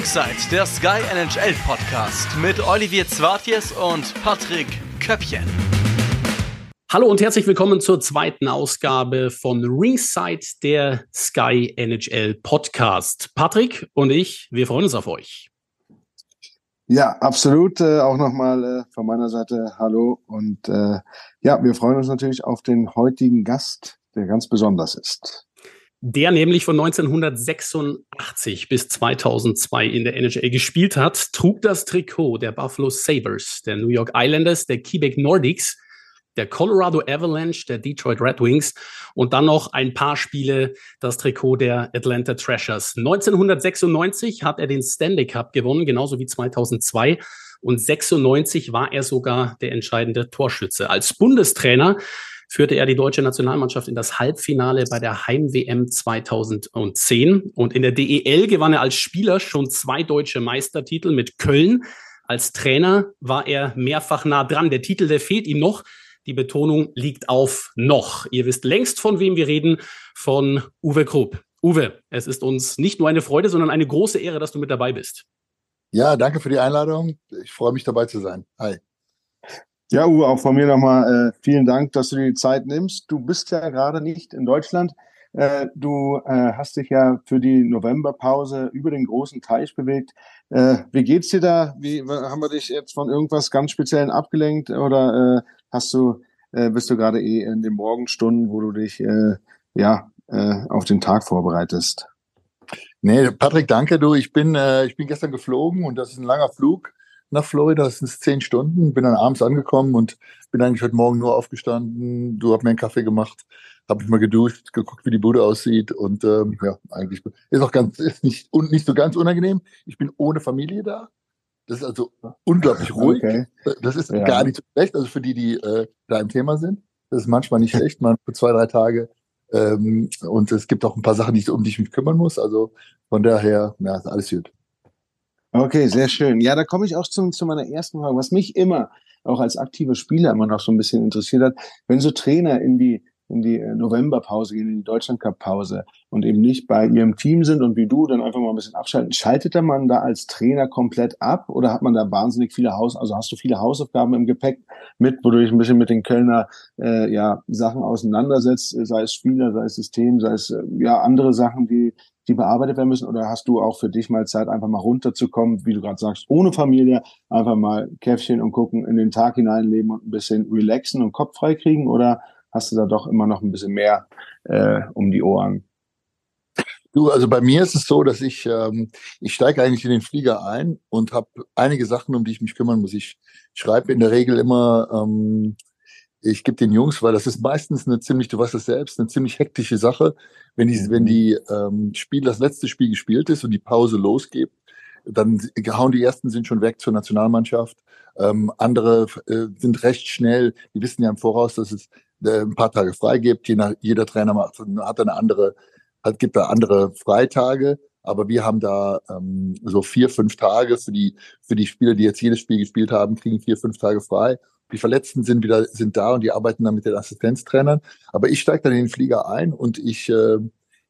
Ringside, der Sky NHL Podcast mit Olivier Zwartjes und Patrick Köppchen. Hallo und herzlich willkommen zur zweiten Ausgabe von Ringside, der Sky NHL Podcast. Patrick und ich, wir freuen uns auf euch. Ja, absolut. Äh, auch nochmal äh, von meiner Seite Hallo und äh, ja, wir freuen uns natürlich auf den heutigen Gast, der ganz besonders ist der nämlich von 1986 bis 2002 in der NHL gespielt hat, trug das Trikot der Buffalo Sabres, der New York Islanders, der Quebec Nordics, der Colorado Avalanche, der Detroit Red Wings und dann noch ein paar Spiele das Trikot der Atlanta Thrashers. 1996 hat er den Stanley Cup gewonnen, genauso wie 2002 und 96 war er sogar der entscheidende Torschütze. Als Bundestrainer führte er die deutsche Nationalmannschaft in das Halbfinale bei der Heim-WM 2010. Und in der DEL gewann er als Spieler schon zwei deutsche Meistertitel mit Köln. Als Trainer war er mehrfach nah dran. Der Titel, der fehlt ihm noch. Die Betonung liegt auf noch. Ihr wisst längst, von wem wir reden, von Uwe Krupp. Uwe, es ist uns nicht nur eine Freude, sondern eine große Ehre, dass du mit dabei bist. Ja, danke für die Einladung. Ich freue mich dabei zu sein. Hi. Ja, Uwe, auch von mir nochmal äh, vielen Dank, dass du dir die Zeit nimmst. Du bist ja gerade nicht in Deutschland. Äh, du äh, hast dich ja für die Novemberpause über den großen Teich bewegt. Äh, wie geht's dir da? Wie haben wir dich jetzt von irgendwas ganz Speziellen abgelenkt oder äh, hast du äh, bist du gerade eh in den Morgenstunden, wo du dich äh, ja äh, auf den Tag vorbereitest? Nee, Patrick, danke du. Ich bin äh, ich bin gestern geflogen und das ist ein langer Flug nach Florida. Das sind zehn Stunden. Bin dann abends angekommen und bin eigentlich heute Morgen nur aufgestanden. Du hast mir einen Kaffee gemacht, habe mich mal geduscht, geguckt, wie die Bude aussieht und ähm, ja, eigentlich ist auch ganz ist nicht und nicht so ganz unangenehm. Ich bin ohne Familie da. Das ist also unglaublich ruhig. Okay. Das ist ja. gar nicht so schlecht. Also für die, die äh, da im Thema sind, das ist manchmal nicht schlecht. Man für zwei, drei Tage. Ähm, und es gibt auch ein paar Sachen, die, um die ich mich kümmern muss. Also von daher, ja, ist alles gut. Okay, sehr schön. Ja, da komme ich auch zu, zu meiner ersten Frage. Was mich immer auch als aktiver Spieler immer noch so ein bisschen interessiert hat, wenn so Trainer in die in die äh, Novemberpause gehen, in die Deutschlandcup-Pause und eben nicht bei ihrem Team sind und wie du dann einfach mal ein bisschen abschalten. Schaltet der man da als Trainer komplett ab oder hat man da wahnsinnig viele Haus, also hast du viele Hausaufgaben im Gepäck mit, wo du dich ein bisschen mit den Kölner äh, ja, Sachen auseinandersetzt, sei es Spieler, sei es System, sei es äh, ja andere Sachen, die die bearbeitet werden müssen? Oder hast du auch für dich mal Zeit, einfach mal runterzukommen, wie du gerade sagst, ohne Familie, einfach mal Käffchen und gucken, in den Tag hineinleben und ein bisschen relaxen und Kopf frei kriegen? Oder hast du da doch immer noch ein bisschen mehr äh, um die Ohren? Du, also bei mir ist es so, dass ich, ähm, ich steige eigentlich in den Flieger ein und habe einige Sachen, um die ich mich kümmern muss. Ich schreibe in der Regel immer ähm, ich gebe den Jungs, weil das ist meistens eine ziemlich, du weißt es selbst, eine ziemlich hektische Sache, wenn die, wenn die ähm, Spiel, das letzte Spiel gespielt ist und die Pause losgeht, dann hauen die ersten sind schon weg zur Nationalmannschaft. Ähm, andere äh, sind recht schnell, die wissen ja im Voraus, dass es ein paar Tage frei gibt. Je nach, jeder Trainer macht, hat eine andere, hat, gibt da andere Freitage. Aber wir haben da ähm, so vier, fünf Tage für die, für die Spieler, die jetzt jedes Spiel gespielt haben, kriegen vier, fünf Tage frei. Die Verletzten sind wieder sind da und die arbeiten dann mit den Assistenztrainern. Aber ich steige dann in den Flieger ein und ich äh,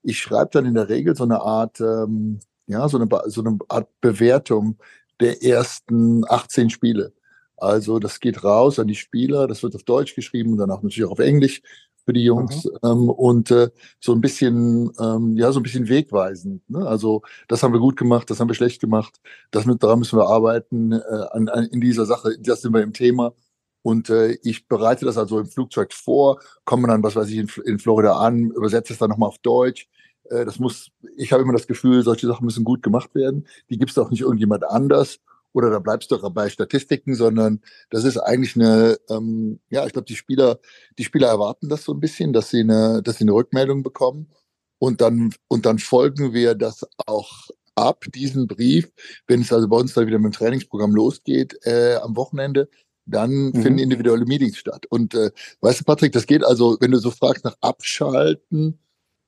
ich schreibe dann in der Regel so eine Art ähm, ja so eine so eine Art Bewertung der ersten 18 Spiele. Also das geht raus an die Spieler, das wird auf Deutsch geschrieben und dann auch natürlich auch auf Englisch für die Jungs mhm. ähm, und äh, so ein bisschen ähm, ja so ein bisschen wegweisend. Ne? Also das haben wir gut gemacht, das haben wir schlecht gemacht, das mit daran müssen wir arbeiten äh, an, an, in dieser Sache. Das sind wir im Thema und äh, ich bereite das also im Flugzeug vor, komme dann, was weiß ich, in, in Florida an, übersetze es dann nochmal auf Deutsch. Äh, das muss, ich habe immer das Gefühl, solche Sachen müssen gut gemacht werden. Die gibt es auch nicht irgendjemand anders. Oder da bleibst du doch bei Statistiken, sondern das ist eigentlich eine, ähm, ja, ich glaube, die Spieler, die Spieler erwarten das so ein bisschen, dass sie eine, dass sie eine Rückmeldung bekommen. Und dann, und dann folgen wir das auch ab, diesen Brief, wenn es also bei uns dann wieder mit dem Trainingsprogramm losgeht äh, am Wochenende, dann mhm. finden individuelle Meetings statt. Und äh, weißt du, Patrick, das geht also, wenn du so fragst nach Abschalten,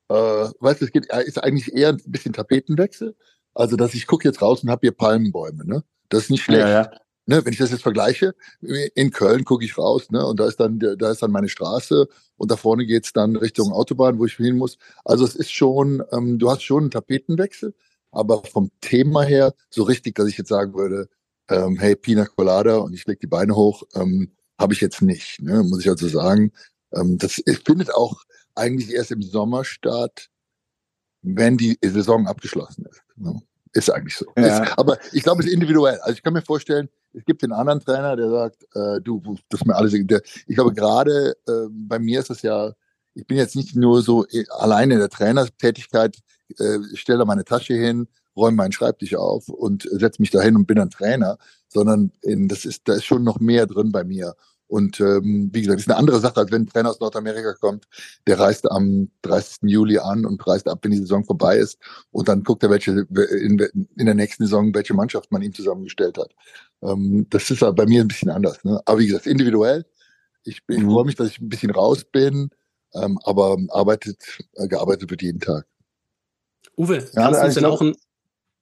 äh, weißt du, es geht, ist eigentlich eher ein bisschen Tapetenwechsel. Also, dass ich gucke jetzt raus und habe hier Palmenbäume, ne? Das ist nicht schlecht. Ja, ja. Ne, wenn ich das jetzt vergleiche, in Köln gucke ich raus, ne, und da ist dann, da ist dann meine Straße und da vorne geht's dann Richtung Autobahn, wo ich hin muss. Also es ist schon, ähm, du hast schon einen Tapetenwechsel, Aber vom Thema her, so richtig, dass ich jetzt sagen würde, ähm, hey, Pina Colada und ich leg die Beine hoch, ähm, habe ich jetzt nicht, ne? muss ich also sagen. Ähm, das findet auch eigentlich erst im Sommer statt, wenn die Saison abgeschlossen ist. Ne? Ist eigentlich so. Ja. Ist, aber ich glaube, es ist individuell. Also ich kann mir vorstellen, es gibt den anderen Trainer, der sagt, äh, du, das ist mir alles. Der, ich glaube, gerade äh, bei mir ist es ja, ich bin jetzt nicht nur so äh, alleine in der Trainertätigkeit, äh, stelle da meine Tasche hin, räume meinen Schreibtisch auf und setze mich dahin und bin ein Trainer, sondern in, das ist, da ist schon noch mehr drin bei mir. Und ähm, wie gesagt, das ist eine andere Sache, als wenn ein Trainer aus Nordamerika kommt, der reist am 30. Juli an und reist ab, wenn die Saison vorbei ist. Und dann guckt er, welche in, in der nächsten Saison, welche Mannschaft man ihm zusammengestellt hat. Ähm, das ist bei mir ein bisschen anders. Ne? Aber wie gesagt, individuell. Ich, ich mhm. freue mich, dass ich ein bisschen raus bin, ähm, aber arbeitet, äh, gearbeitet wird jeden Tag. Uwe, kannst ja, du uns denn auch ein.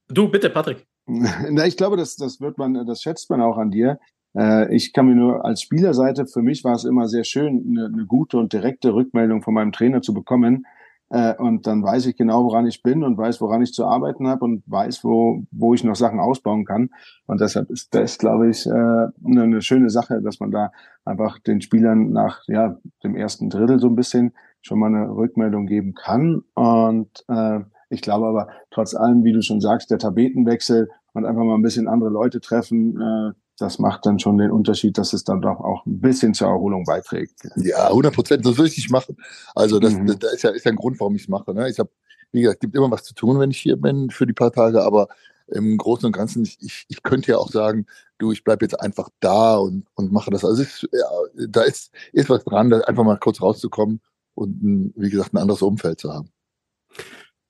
Du, bitte, Patrick. Na, ich glaube, das, das wird man, das schätzt man auch an dir. Äh, ich kann mir nur als Spielerseite, für mich war es immer sehr schön, eine, eine gute und direkte Rückmeldung von meinem Trainer zu bekommen. Äh, und dann weiß ich genau, woran ich bin und weiß, woran ich zu arbeiten habe und weiß, wo, wo ich noch Sachen ausbauen kann. Und deshalb ist das, glaube ich, äh, eine, eine schöne Sache, dass man da einfach den Spielern nach ja, dem ersten Drittel so ein bisschen schon mal eine Rückmeldung geben kann. Und äh, ich glaube aber trotz allem, wie du schon sagst, der Tapetenwechsel und einfach mal ein bisschen andere Leute treffen, äh, das macht dann schon den Unterschied, dass es dann doch auch ein bisschen zur Erholung beiträgt. Ja, 100 Prozent, das würde ich nicht machen. Also das, mhm. das ist ja ist ja ein Grund, warum ich es mache. Ne? Ich habe, wie gesagt, gibt immer was zu tun, wenn ich hier bin für die paar Tage, aber im Großen und Ganzen, ich, ich könnte ja auch sagen, du, ich bleibe jetzt einfach da und, und mache das. Also ist, ja, da ist, ist was dran, da einfach mal kurz rauszukommen und, wie gesagt, ein anderes Umfeld zu haben.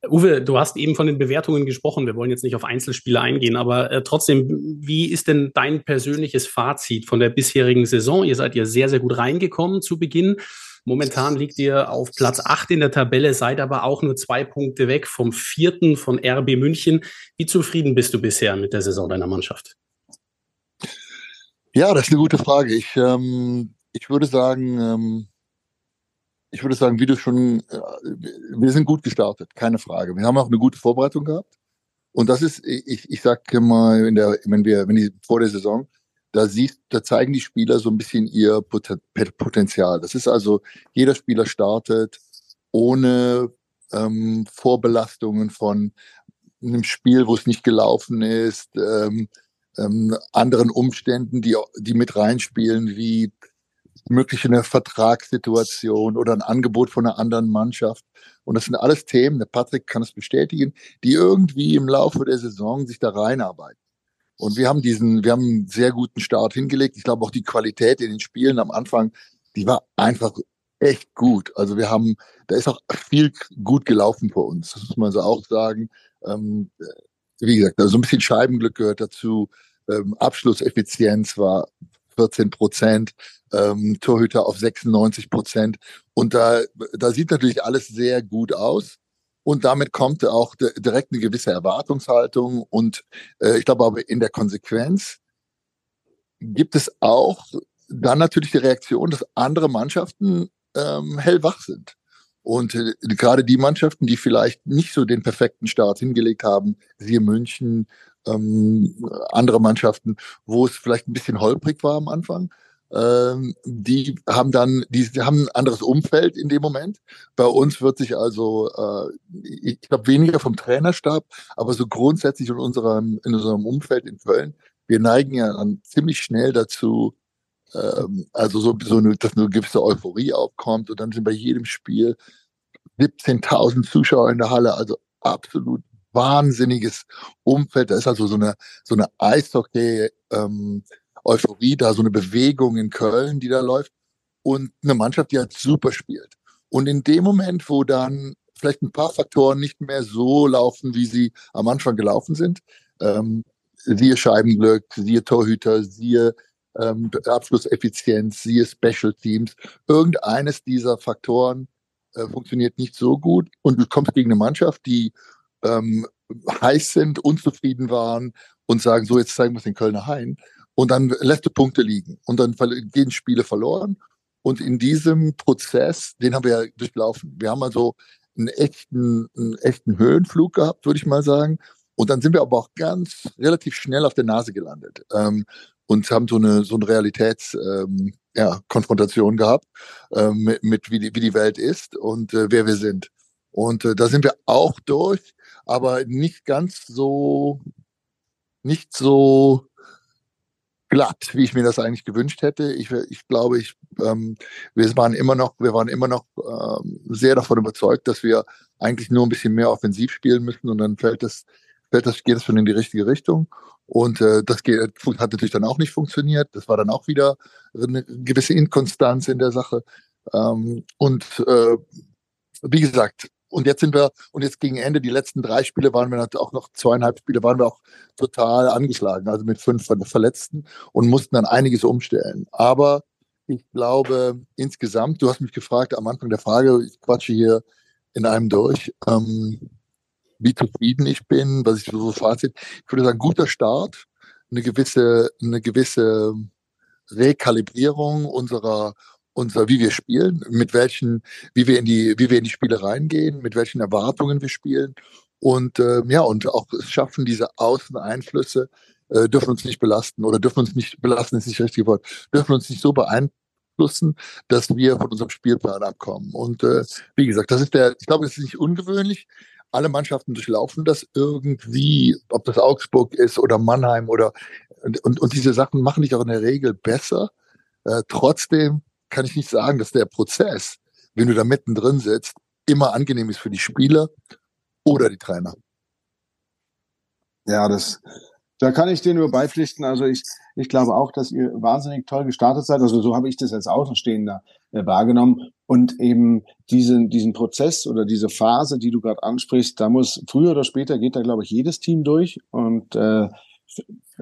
Uwe, du hast eben von den Bewertungen gesprochen. Wir wollen jetzt nicht auf Einzelspiele eingehen, aber äh, trotzdem, wie ist denn dein persönliches Fazit von der bisherigen Saison? Ihr seid ja sehr, sehr gut reingekommen zu Beginn. Momentan liegt ihr auf Platz 8 in der Tabelle, seid aber auch nur zwei Punkte weg vom vierten von RB München. Wie zufrieden bist du bisher mit der Saison deiner Mannschaft? Ja, das ist eine gute Frage. Ich, ähm, ich würde sagen, ähm, ich würde sagen, wie du schon, äh, wir sind gut gestartet, keine Frage. Wir haben auch eine gute Vorbereitung gehabt. Und das ist, ich, ich sag mal, in der, wenn wir, wenn die vor der Saison, da siehst, da zeigen die Spieler so ein bisschen ihr Potenzial. Das ist also, jeder Spieler startet ohne ähm, Vorbelastungen von einem Spiel, wo es nicht gelaufen ist, ähm, ähm, anderen Umständen, die, die mit reinspielen, wie mögliche eine Vertragssituation oder ein Angebot von einer anderen Mannschaft. Und das sind alles Themen, der Patrick kann es bestätigen, die irgendwie im Laufe der Saison sich da reinarbeiten. Und wir haben diesen, wir haben einen sehr guten Start hingelegt. Ich glaube auch die Qualität in den Spielen am Anfang, die war einfach echt gut. Also wir haben, da ist auch viel gut gelaufen für uns. Das muss man so auch sagen. Ähm, wie gesagt, also ein bisschen Scheibenglück gehört dazu. Ähm, Abschlusseffizienz war 14 Prozent ähm, Torhüter auf 96 Prozent. Und da, da sieht natürlich alles sehr gut aus. Und damit kommt auch direkt eine gewisse Erwartungshaltung. Und äh, ich glaube aber in der Konsequenz gibt es auch dann natürlich die Reaktion, dass andere Mannschaften ähm, hellwach sind. Und äh, gerade die Mannschaften, die vielleicht nicht so den perfekten Start hingelegt haben, siehe München, ähm, andere Mannschaften, wo es vielleicht ein bisschen holprig war am Anfang, ähm, die haben dann, die, die, haben ein anderes Umfeld in dem Moment. Bei uns wird sich also, äh, ich glaube, weniger vom Trainerstab, aber so grundsätzlich in unserem, in unserem Umfeld in Köln, wir neigen ja dann ziemlich schnell dazu, ähm, also so, so eine, dass eine gewisse Euphorie aufkommt und dann sind bei jedem Spiel 17.000 Zuschauer in der Halle, also absolut wahnsinniges Umfeld. Da ist also so eine, so eine Eishockey, ähm, da, so eine Bewegung in Köln, die da läuft und eine Mannschaft, die halt super spielt. Und in dem Moment, wo dann vielleicht ein paar Faktoren nicht mehr so laufen, wie sie am Anfang gelaufen sind, ähm, siehe Scheibenglück, siehe Torhüter, siehe ähm, Abschlusseffizienz, siehe Special Teams, irgendeines dieser Faktoren äh, funktioniert nicht so gut und du kommst gegen eine Mannschaft, die ähm, heiß sind, unzufrieden waren und sagen, so jetzt zeigen wir es den Kölner Hain und dann lässt du Punkte liegen und dann gehen Spiele verloren. Und in diesem Prozess, den haben wir ja durchlaufen. Wir haben also einen echten, einen echten Höhenflug gehabt, würde ich mal sagen. Und dann sind wir aber auch ganz relativ schnell auf der Nase gelandet ähm, und haben so eine so eine Realitätskonfrontation ähm, ja, gehabt ähm, mit, mit wie, die, wie die Welt ist und äh, wer wir sind. Und äh, da sind wir auch durch, aber nicht ganz so nicht so glatt, wie ich mir das eigentlich gewünscht hätte. Ich, ich glaube, ich, ähm, wir waren immer noch, wir waren immer noch ähm, sehr davon überzeugt, dass wir eigentlich nur ein bisschen mehr offensiv spielen müssen und dann fällt das, fällt das, geht es schon in die richtige Richtung. Und äh, das geht, hat natürlich dann auch nicht funktioniert. Das war dann auch wieder eine gewisse Inkonstanz in der Sache. Ähm, und äh, wie gesagt, und jetzt sind wir, und jetzt gegen Ende, die letzten drei Spiele waren wir auch noch zweieinhalb Spiele, waren wir auch total angeschlagen, also mit fünf Verletzten und mussten dann einiges umstellen. Aber ich glaube, insgesamt, du hast mich gefragt am Anfang der Frage, ich quatsche hier in einem durch, ähm, wie zufrieden ich bin, was ich so Fazit. Ich würde sagen, guter Start, eine gewisse, eine gewisse Rekalibrierung unserer unser, wie wir spielen, mit welchen, wie wir in die, wie wir in die Spiele reingehen, mit welchen Erwartungen wir spielen. Und äh, ja und auch es schaffen diese Außeneinflüsse äh, dürfen uns nicht belasten oder dürfen uns nicht belasten ist nicht das richtige Wort dürfen uns nicht so beeinflussen, dass wir von unserem Spielplan abkommen. Und äh, wie gesagt das ist der ich glaube das ist nicht ungewöhnlich. Alle Mannschaften durchlaufen das irgendwie, ob das Augsburg ist oder Mannheim oder und, und, und diese Sachen machen dich auch in der Regel besser. Äh, trotzdem kann ich nicht sagen, dass der Prozess, wenn du da mittendrin sitzt, immer angenehm ist für die Spieler oder die Trainer. Ja, das, da kann ich dir nur beipflichten. Also ich, ich glaube auch, dass ihr wahnsinnig toll gestartet seid. Also so habe ich das als Außenstehender äh, wahrgenommen. Und eben diesen, diesen Prozess oder diese Phase, die du gerade ansprichst, da muss früher oder später geht da, glaube ich, jedes Team durch. Und äh,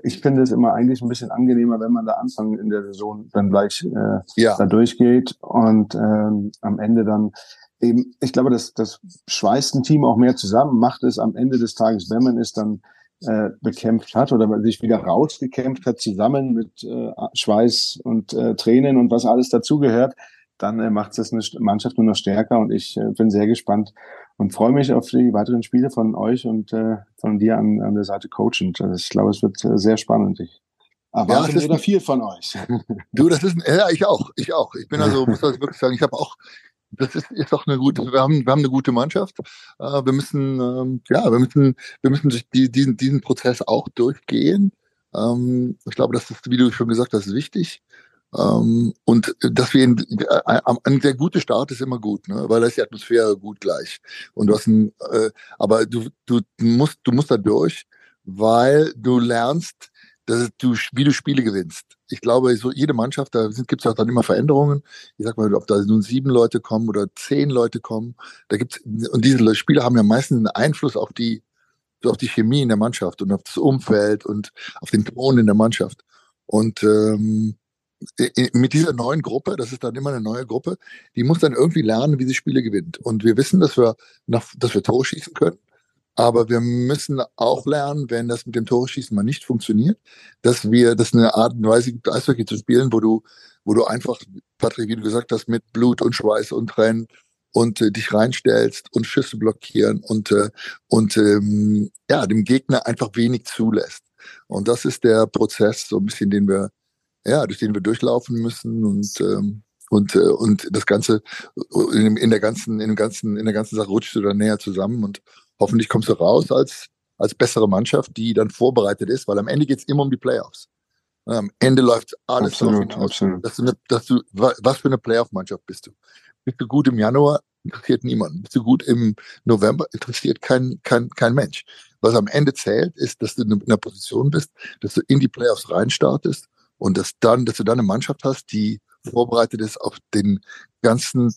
ich finde es immer eigentlich ein bisschen angenehmer, wenn man da Anfang in der Saison dann gleich äh, ja. da durchgeht und ähm, am Ende dann eben, ich glaube, das, das schweißt ein Team auch mehr zusammen, macht es am Ende des Tages, wenn man es dann äh, bekämpft hat oder sich wieder rausgekämpft hat, zusammen mit äh, Schweiß und äh, Tränen und was alles dazugehört, dann äh, macht es eine Mannschaft nur noch stärker und ich äh, bin sehr gespannt, und freue mich auf die weiteren Spiele von euch und äh, von dir an, an der Seite coachend. Also ich glaube, es wird sehr spannend. Ich erwarte ja, da viel von euch. Du, das ist, ja, ich auch, ich auch. Ich bin also, muss das wirklich sagen, ich habe auch, das ist, ist auch eine gute, wir haben, wir haben eine gute Mannschaft. Wir müssen, ähm, ja, wir müssen, wir müssen durch die, diesen, diesen Prozess auch durchgehen. Ähm, ich glaube, das ist, wie du schon gesagt hast, wichtig. Ähm, und dass wir in, äh, ein sehr guter Start ist immer gut, ne? weil da ist die Atmosphäre gut gleich. Und du hast ein, äh, aber du, du musst, du musst da durch, weil du lernst, dass du, wie du Spiele gewinnst. Ich glaube, so jede Mannschaft, da gibt es auch dann immer Veränderungen. Ich sag mal, ob da nun sieben Leute kommen oder zehn Leute kommen, da gibt's und diese Spiele haben ja meistens einen Einfluss auf die, auf die Chemie in der Mannschaft und auf das Umfeld und auf den Ton in der Mannschaft. Und ähm, mit dieser neuen Gruppe, das ist dann immer eine neue Gruppe, die muss dann irgendwie lernen, wie sie Spiele gewinnt. Und wir wissen, dass wir, nach, dass wir Tore schießen können. Aber wir müssen auch lernen, wenn das mit dem Tore-Schießen mal nicht funktioniert, dass wir, das eine Art und Weise gibt, Eishockey zu spielen, wo du, wo du einfach, Patrick, wie du gesagt hast, mit Blut und Schweiß und Tränen und äh, dich reinstellst und Schüsse blockieren und, äh, und ähm, ja, dem Gegner einfach wenig zulässt. Und das ist der Prozess, so ein bisschen, den wir, ja, durch den wir durchlaufen müssen und ähm, und äh, und das ganze in, in der ganzen in dem ganzen in der ganzen Sache rutscht du dann näher zusammen und hoffentlich kommst du raus als als bessere Mannschaft, die dann vorbereitet ist, weil am Ende geht es immer um die Playoffs. Am Ende läuft alles absolut, darauf hinaus, dass du, eine, dass du was für eine Playoff-Mannschaft bist du? Bist du gut im Januar? Interessiert niemand. Bist du gut im November? Interessiert kein, kein, kein Mensch. Was am Ende zählt, ist, dass du in einer Position bist, dass du in die Playoffs reinstartest und dass dann, dass du dann eine Mannschaft hast, die vorbereitet ist auf den ganzen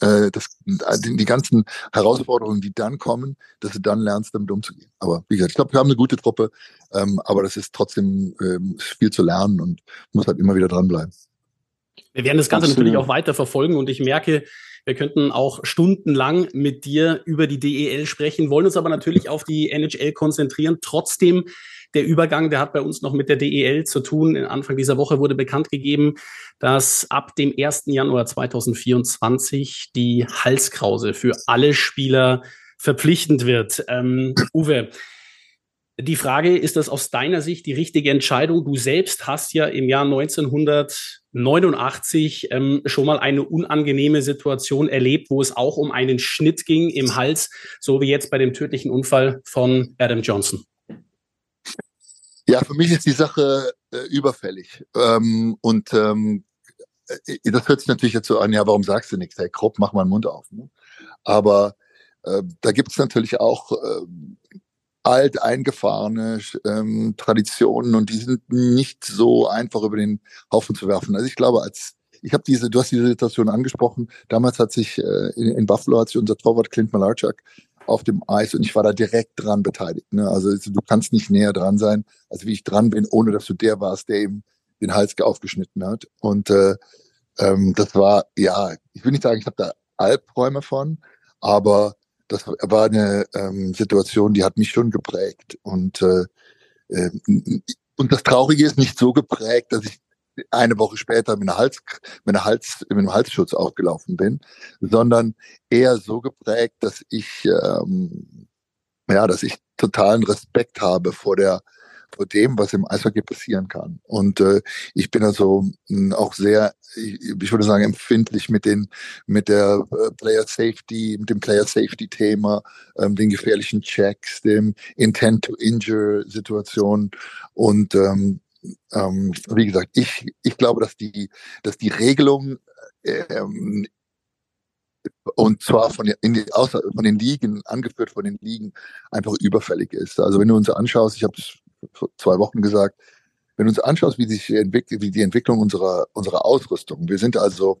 äh, das, die, die ganzen Herausforderungen, die dann kommen, dass du dann lernst, damit umzugehen. Aber wie gesagt, ich glaube, wir haben eine gute Truppe, ähm, aber das ist trotzdem ähm, viel zu lernen und muss halt immer wieder dranbleiben. Wir werden das Ganze Absolut. natürlich auch weiter verfolgen und ich merke, wir könnten auch stundenlang mit dir über die DEL sprechen, wollen uns aber natürlich auf die NHL konzentrieren. Trotzdem der Übergang, der hat bei uns noch mit der DEL zu tun. Anfang dieser Woche wurde bekannt gegeben, dass ab dem 1. Januar 2024 die Halskrause für alle Spieler verpflichtend wird. Ähm, Uwe, Die Frage, ist das aus deiner Sicht die richtige Entscheidung? Du selbst hast ja im Jahr 1989 ähm, schon mal eine unangenehme Situation erlebt, wo es auch um einen Schnitt ging im Hals, so wie jetzt bei dem tödlichen Unfall von Adam Johnson. Ja, für mich ist die Sache äh, überfällig. Ähm, und ähm, äh, das hört sich natürlich jetzt so an, ja, warum sagst du nichts? Hey, Krupp, mach mal den Mund auf. Ne? Aber äh, da gibt es natürlich auch äh, alt eingefahrene ähm, Traditionen und die sind nicht so einfach über den Haufen zu werfen. Also ich glaube, als ich habe diese, du hast diese Situation angesprochen. Damals hat sich äh, in, in, Buffalo hat sich unser Torwart Clint Malarchuk auf dem Eis und ich war da direkt dran beteiligt. Ne? Also du kannst nicht näher dran sein, als wie ich dran bin, ohne dass du der warst, der ihm den Hals aufgeschnitten hat. Und äh, ähm, das war, ja, ich will nicht sagen, ich habe da Albträume von, aber das war eine ähm, Situation, die hat mich schon geprägt. Und, äh, äh, und das Traurige ist nicht so geprägt, dass ich eine Woche später mit, einer Hals, mit, einer Hals, mit einem Halsschutz aufgelaufen bin, sondern eher so geprägt, dass ich, ähm, ja, dass ich totalen Respekt habe vor der vor dem, was im Eishockey passieren kann. Und äh, ich bin also mh, hm, auch sehr, ich, ich würde sagen, empfindlich mit den, mit der äh, Player Safety, mit dem Player Safety Thema, ähm, den gefährlichen Checks, dem Intent to Injure Situation und ähm, ähm, wie gesagt, ich, ich glaube, dass die, dass die Regelung ähm, und zwar von, in außer, von den Ligen, angeführt von den Ligen, einfach überfällig ist. Also wenn du uns anschaust, ich habe es vor zwei Wochen gesagt, wenn du uns anschaust, wie sich entwickelt, wie die Entwicklung unserer, unserer Ausrüstung, wir sind also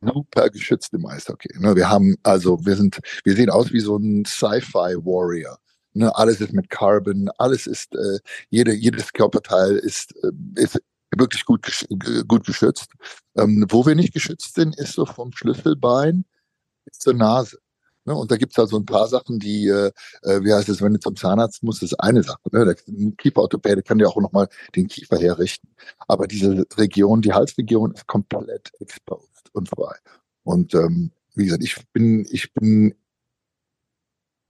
super geschützt im Eishockey. Ne? Wir haben also, wir sind, wir sehen aus wie so ein Sci-Fi Warrior. Ne? Alles ist mit Carbon, alles ist, äh, jede, jedes Körperteil ist, äh, ist wirklich gut, gut geschützt. Ähm, wo wir nicht geschützt sind, ist so vom Schlüsselbein bis zur Nase. Ne? Und da gibt es also ein paar Sachen, die, äh, äh, wie heißt es, wenn du zum Zahnarzt musst, ist eine Sache. Ne? Der Kieferorthopäde kann dir auch nochmal den Kiefer herrichten. Aber diese Region, die Halsregion, ist komplett exposed und frei. Und ähm, wie gesagt, ich bin, ich bin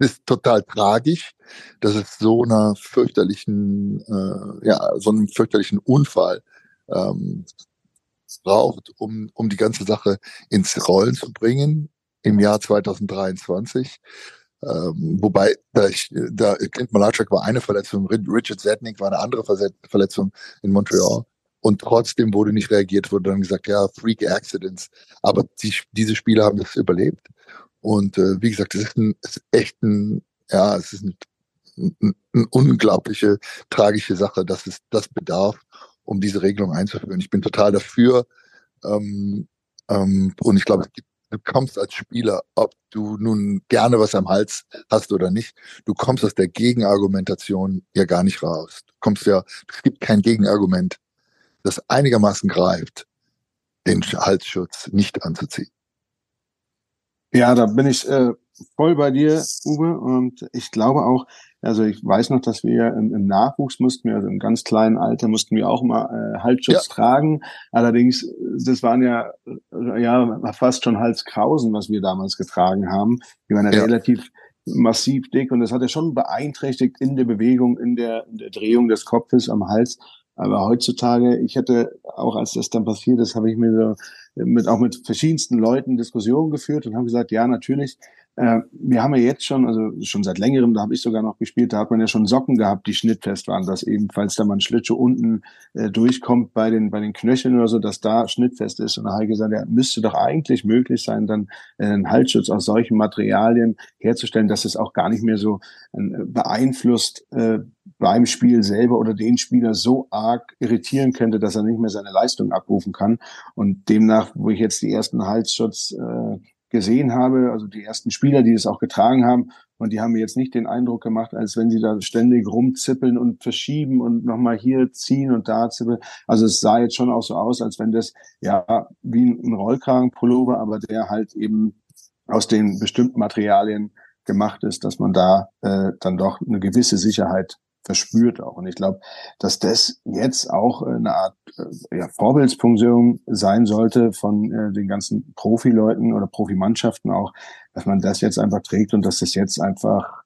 ist total tragisch, dass es so einer fürchterlichen, äh, ja, so einem fürchterlichen Unfall ähm, braucht, um, um die ganze Sache ins Rollen zu bringen im Jahr 2023. Ähm, wobei, da, ich, da Clint Malachek war eine Verletzung, Richard Zetnik war eine andere Verletzung in Montreal. Und trotzdem wurde nicht reagiert, wurde dann gesagt, ja, Freak Accidents. Aber die, diese Spieler haben das überlebt. Und äh, wie gesagt, es ist, ein, es ist echt ein, ja, es ist ein, ein, eine unglaubliche, tragische Sache, dass es das bedarf, um diese Regelung einzuführen. Ich bin total dafür. Ähm, ähm, und ich glaube, du kommst als Spieler, ob du nun gerne was am Hals hast oder nicht, du kommst aus der Gegenargumentation ja gar nicht raus. Du kommst ja, es gibt kein Gegenargument, das einigermaßen greift, den Halsschutz nicht anzuziehen. Ja, da bin ich äh, voll bei dir, Uwe. Und ich glaube auch, also ich weiß noch, dass wir im, im Nachwuchs mussten wir, also im ganz kleinen Alter mussten wir auch mal äh, Halsschutz ja. tragen. Allerdings, das waren ja, ja fast schon Halskrausen, was wir damals getragen haben. Die waren ja, ja. relativ massiv dick und das hat ja schon beeinträchtigt in der Bewegung, in der, in der Drehung des Kopfes am Hals. Aber heutzutage, ich hätte auch als das dann passiert ist, habe ich mir so mit auch mit verschiedensten Leuten Diskussionen geführt und haben gesagt, ja, natürlich, wir haben ja jetzt schon, also schon seit längerem, da habe ich sogar noch gespielt, da hat man ja schon Socken gehabt, die schnittfest waren, dass ebenfalls da man Schlittschuh unten äh, durchkommt bei den bei den Knöcheln oder so, dass da schnittfest ist. Und da habe ich gesagt, ja, müsste doch eigentlich möglich sein, dann äh, einen Halsschutz aus solchen Materialien herzustellen, dass es auch gar nicht mehr so äh, beeinflusst äh, beim Spiel selber oder den Spieler so arg irritieren könnte, dass er nicht mehr seine Leistung abrufen kann. Und demnach, wo ich jetzt die ersten Halsschutz äh, gesehen habe, also die ersten Spieler, die es auch getragen haben, und die haben mir jetzt nicht den Eindruck gemacht, als wenn sie da ständig rumzippeln und verschieben und nochmal hier ziehen und da zippeln. Also es sah jetzt schon auch so aus, als wenn das ja wie ein Rollkragenpullover, aber der halt eben aus den bestimmten Materialien gemacht ist, dass man da äh, dann doch eine gewisse Sicherheit verspürt auch. Und ich glaube, dass das jetzt auch eine Art äh, ja, Vorbildsfunktion sein sollte von äh, den ganzen Profileuten oder Profimannschaften auch, dass man das jetzt einfach trägt und dass das jetzt einfach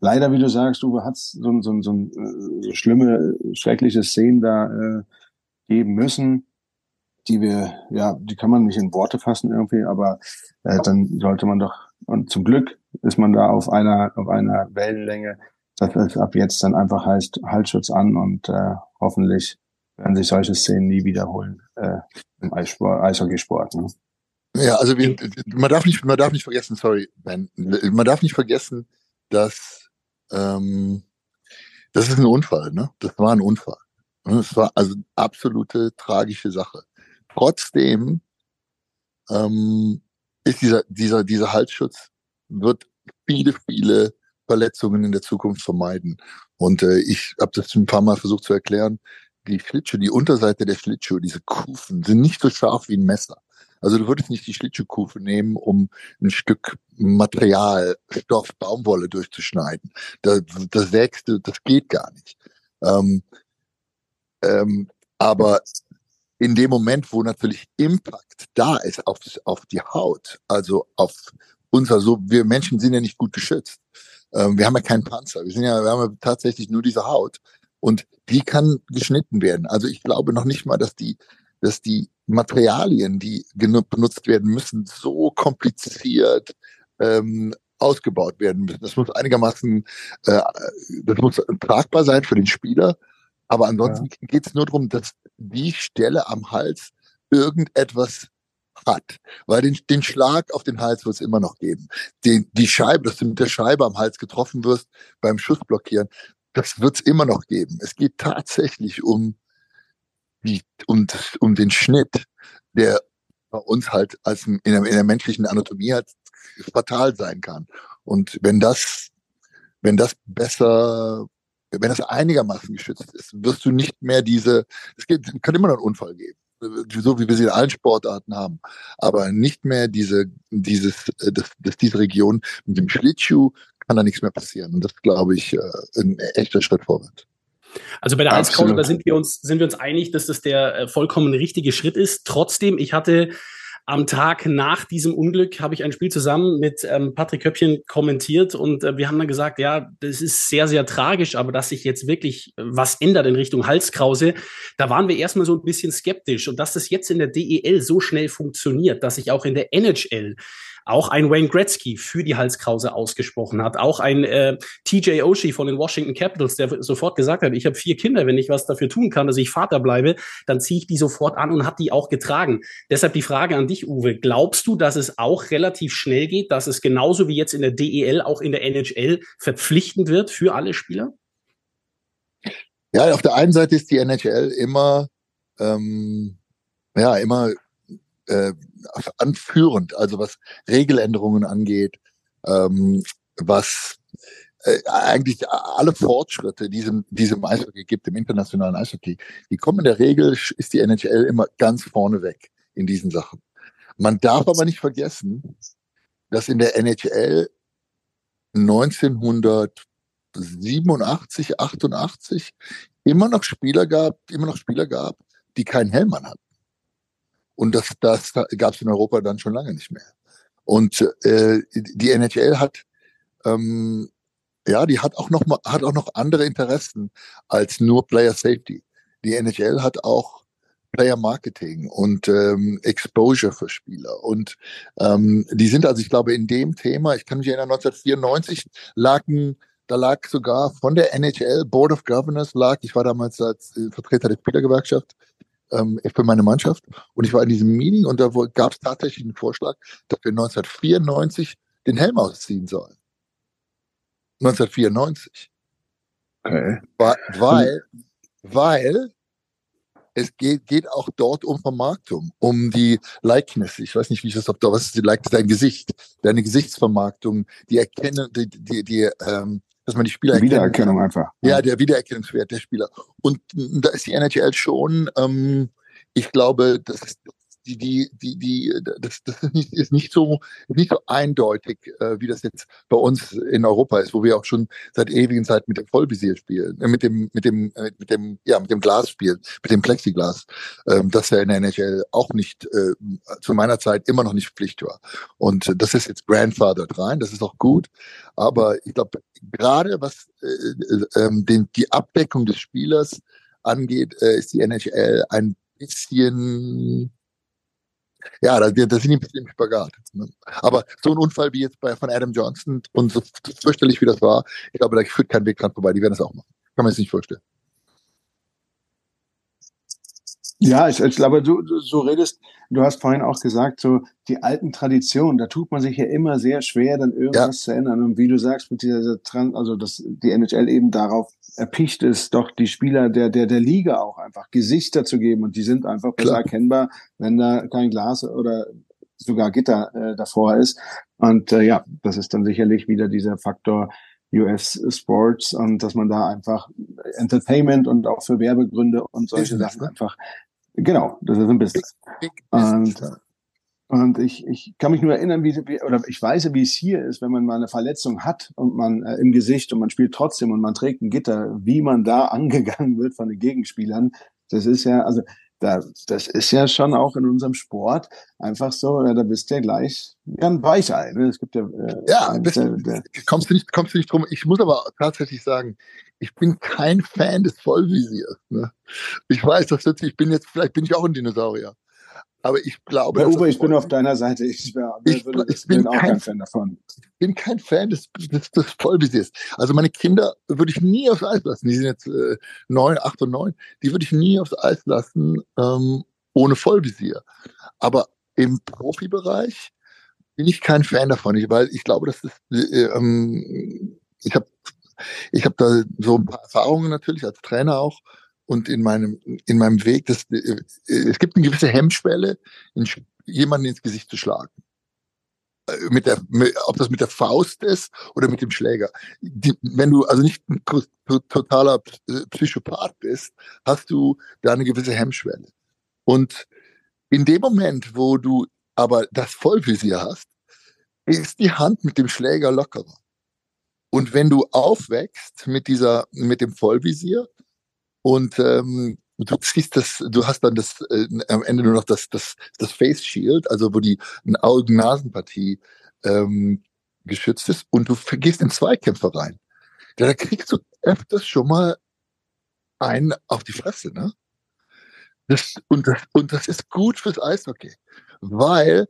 leider, wie du sagst, Uwe, hat so, so, so, äh, so schlimme, schreckliche Szenen da äh, geben müssen, die wir, ja, die kann man nicht in Worte fassen irgendwie, aber äh, dann sollte man doch, und zum Glück ist man da auf einer, auf einer Wellenlänge, dass es ab jetzt dann einfach heißt, Halsschutz an und äh, hoffentlich werden sich solche Szenen nie wiederholen äh, im Eissport, Eishockeysport. Ne? Ja, also wir, man darf nicht, man darf nicht vergessen, sorry, Ben, man darf nicht vergessen, dass ähm, das ist ein Unfall, ne? Das war ein Unfall. Das war also absolute tragische Sache. Trotzdem ähm, ist dieser, dieser, dieser Halsschutz wird viele, viele Verletzungen in der Zukunft vermeiden. Und äh, ich habe das ein paar Mal versucht zu erklären. Die Schlittschuhe, die Unterseite der Schlittschuhe, diese Kufen, sind nicht so scharf wie ein Messer. Also du würdest nicht die Schlittschuhkufe nehmen, um ein Stück Material, Stoff, Baumwolle durchzuschneiden. Das, das sägst das geht gar nicht. Ähm, ähm, aber in dem Moment, wo natürlich Impact da ist auf, auf die Haut, also auf unser, so wir Menschen sind ja nicht gut geschützt. Ähm, wir haben ja keinen Panzer. Wir sind ja, wir haben ja tatsächlich nur diese Haut und die kann geschnitten werden. Also ich glaube noch nicht mal, dass die, dass die Materialien, die benutzt werden müssen, so kompliziert ähm, ausgebaut werden müssen. Das muss einigermaßen, äh, das muss tragbar sein für den Spieler. Aber ansonsten ja. geht es nur darum, dass die Stelle am Hals irgendetwas hat. Weil den, den Schlag auf den Hals wird es immer noch geben. Den, die Scheibe, dass du mit der Scheibe am Hals getroffen wirst beim Schussblockieren, das wird es immer noch geben. Es geht tatsächlich um die, um, um den Schnitt, der bei uns halt als in der, in der menschlichen Anatomie halt fatal sein kann. Und wenn das, wenn das besser, wenn das einigermaßen geschützt ist, wirst du nicht mehr diese, es geht, kann immer noch einen Unfall geben so wie wir sie in allen Sportarten haben, aber nicht mehr diese, dieses, äh, das, das, diese Region mit dem Schlittschuh kann da nichts mehr passieren. Und das glaube ich äh, ein echter Schritt vorwärts. Also bei der Halskrause, da sind wir uns, sind wir uns einig, dass das der äh, vollkommen richtige Schritt ist. Trotzdem, ich hatte am Tag nach diesem Unglück habe ich ein Spiel zusammen mit ähm, Patrick Köppchen kommentiert und äh, wir haben dann gesagt, ja, das ist sehr, sehr tragisch, aber dass sich jetzt wirklich äh, was ändert in Richtung Halskrause, da waren wir erstmal so ein bisschen skeptisch. Und dass das jetzt in der DEL so schnell funktioniert, dass sich auch in der NHL auch ein Wayne Gretzky für die Halskrause ausgesprochen hat, auch ein äh, TJ Oshie von den Washington Capitals, der sofort gesagt hat, ich habe vier Kinder, wenn ich was dafür tun kann, dass ich Vater bleibe, dann ziehe ich die sofort an und habe die auch getragen. Deshalb die Frage an dich, Uwe, glaubst du, dass es auch relativ schnell geht, dass es genauso wie jetzt in der DEL auch in der NHL verpflichtend wird für alle Spieler? Ja, auf der einen Seite ist die NHL immer ähm, ja immer äh, anführend, also was Regeländerungen angeht, ähm, was äh, eigentlich alle Fortschritte, die es im, die es im Eishockey gibt, im internationalen Eishockey, die kommen in der Regel, ist die NHL immer ganz vorne weg in diesen Sachen. Man darf aber nicht vergessen, dass in der NHL 1987, 88 immer noch Spieler gab, immer noch Spieler gab, die keinen Helm hatten. Und das, das gab es in Europa dann schon lange nicht mehr. Und äh, die NHL hat ähm, ja, die hat auch noch mal, hat auch noch andere Interessen als nur Player Safety. Die NHL hat auch Player Marketing und ähm, Exposure für Spieler. Und ähm, die sind also, ich glaube, in dem Thema, ich kann mich erinnern, 1994 lagen, da lag sogar von der NHL Board of Governors lag, ich war damals als äh, Vertreter der Spielergewerkschaft, ähm, für meine Mannschaft. Und ich war in diesem Meeting und da gab es tatsächlich einen Vorschlag, dass wir 1994 den Helm ausziehen sollen. 1994. Okay. Weil, weil, weil es geht, geht auch dort um Vermarktung, um die Likeness. Ich weiß nicht, wie ich das auf da, was ist die Likeness? Dein Gesicht, deine Gesichtsvermarktung, die Erkennung, die, die, die ähm, dass man die Spieler die Wiedererkennung kann. einfach. Ja, der Wiedererkennungswert der Spieler. Und da ist die NHL schon, ähm, ich glaube, das ist, die, die, die, die, das, das ist nicht, so, nicht so eindeutig, äh, wie das jetzt bei uns in Europa ist, wo wir auch schon seit ewigen Zeit mit dem Vollvisier spielen, äh, mit dem, mit dem, äh, mit dem, ja, mit dem Glas spielen, mit dem Plexiglas, ähm, das ja in der NHL auch nicht, zu meiner Zeit immer noch nicht Pflicht war. Und das ist jetzt grandfathered rein, das ist auch gut. Aber ich glaube, gerade was äh, äh, ähm, den, die Abdeckung des Spielers angeht, ist die NHL ein bisschen ja, da, sind die ein bisschen im Spagat. Ne? Aber so ein Unfall wie jetzt bei von Adam Johnson und so fürchterlich wie das war, ich glaube, da führt kein Weg dran vorbei. Die werden das auch machen. Kann man sich nicht vorstellen. Ja, ich, ich glaube, du, du so redest, du hast vorhin auch gesagt, so die alten Traditionen, da tut man sich ja immer sehr schwer, dann irgendwas ja. zu ändern. Und wie du sagst, mit dieser Trans, also dass die NHL eben darauf erpicht ist, doch die Spieler der, der, der Liga auch einfach Gesichter zu geben. Und die sind einfach besser erkennbar, wenn da kein Glas oder sogar Gitter äh, davor ist. Und äh, ja, das ist dann sicherlich wieder dieser Faktor, US Sports und dass man da einfach Entertainment und auch für Werbegründe und solche Sachen ne? einfach Genau, das ist ein Business. Big, big Business. Und, und ich, ich kann mich nur erinnern, wie, wie, oder ich weiß, wie es hier ist, wenn man mal eine Verletzung hat und man äh, im Gesicht und man spielt trotzdem und man trägt ein Gitter, wie man da angegangen wird von den Gegenspielern. Das ist ja, also da, das ist ja schon auch in unserem Sport einfach so, ja, da bist du ja gleich ein Weichei. Ne? Es gibt ja, äh, ja bist, der, der, kommst du nicht, kommst du nicht drum. Ich muss aber tatsächlich sagen, ich bin kein Fan des Vollvisiers. Ne? Ich weiß, das wird, ich bin jetzt, vielleicht bin ich auch ein Dinosaurier. Aber ich glaube. Herr Uwe, ich bin auf deiner Seite. Ich, wär, ich, würde, ich bin, auch kein, kein Fan davon. Ich bin kein Fan des, des, des Vollvisiers. Also meine Kinder würde ich nie aufs Eis lassen. Die sind jetzt äh, neun, acht und neun. Die würde ich nie aufs Eis lassen ähm, ohne Vollvisier. Aber im Profibereich bin ich kein Fan davon, weil ich glaube, dass das, äh, ähm, ich habe ich habe da so ein paar Erfahrungen natürlich als Trainer auch und in meinem in meinem Weg, das, äh, es gibt eine gewisse Hemmschwelle, jemanden ins Gesicht zu schlagen. Äh, mit der, ob das mit der Faust ist oder mit dem Schläger. Die, wenn du also nicht ein totaler Psychopath bist, hast du da eine gewisse Hemmschwelle. Und in dem Moment, wo du aber das Vollvisier hast, ist die Hand mit dem Schläger lockerer. Und wenn du aufwächst mit dieser, mit dem Vollvisier und ähm, du ziehst das, du hast dann das äh, am Ende nur noch das, das, das Face Shield, also wo die Augen-Nasenpartie ähm, geschützt ist und du vergisst in Zweikämpfe rein. Ja, da kriegst du öfters schon mal einen auf die Fresse, ne? Das, und, das, und das ist gut fürs Eishockey, weil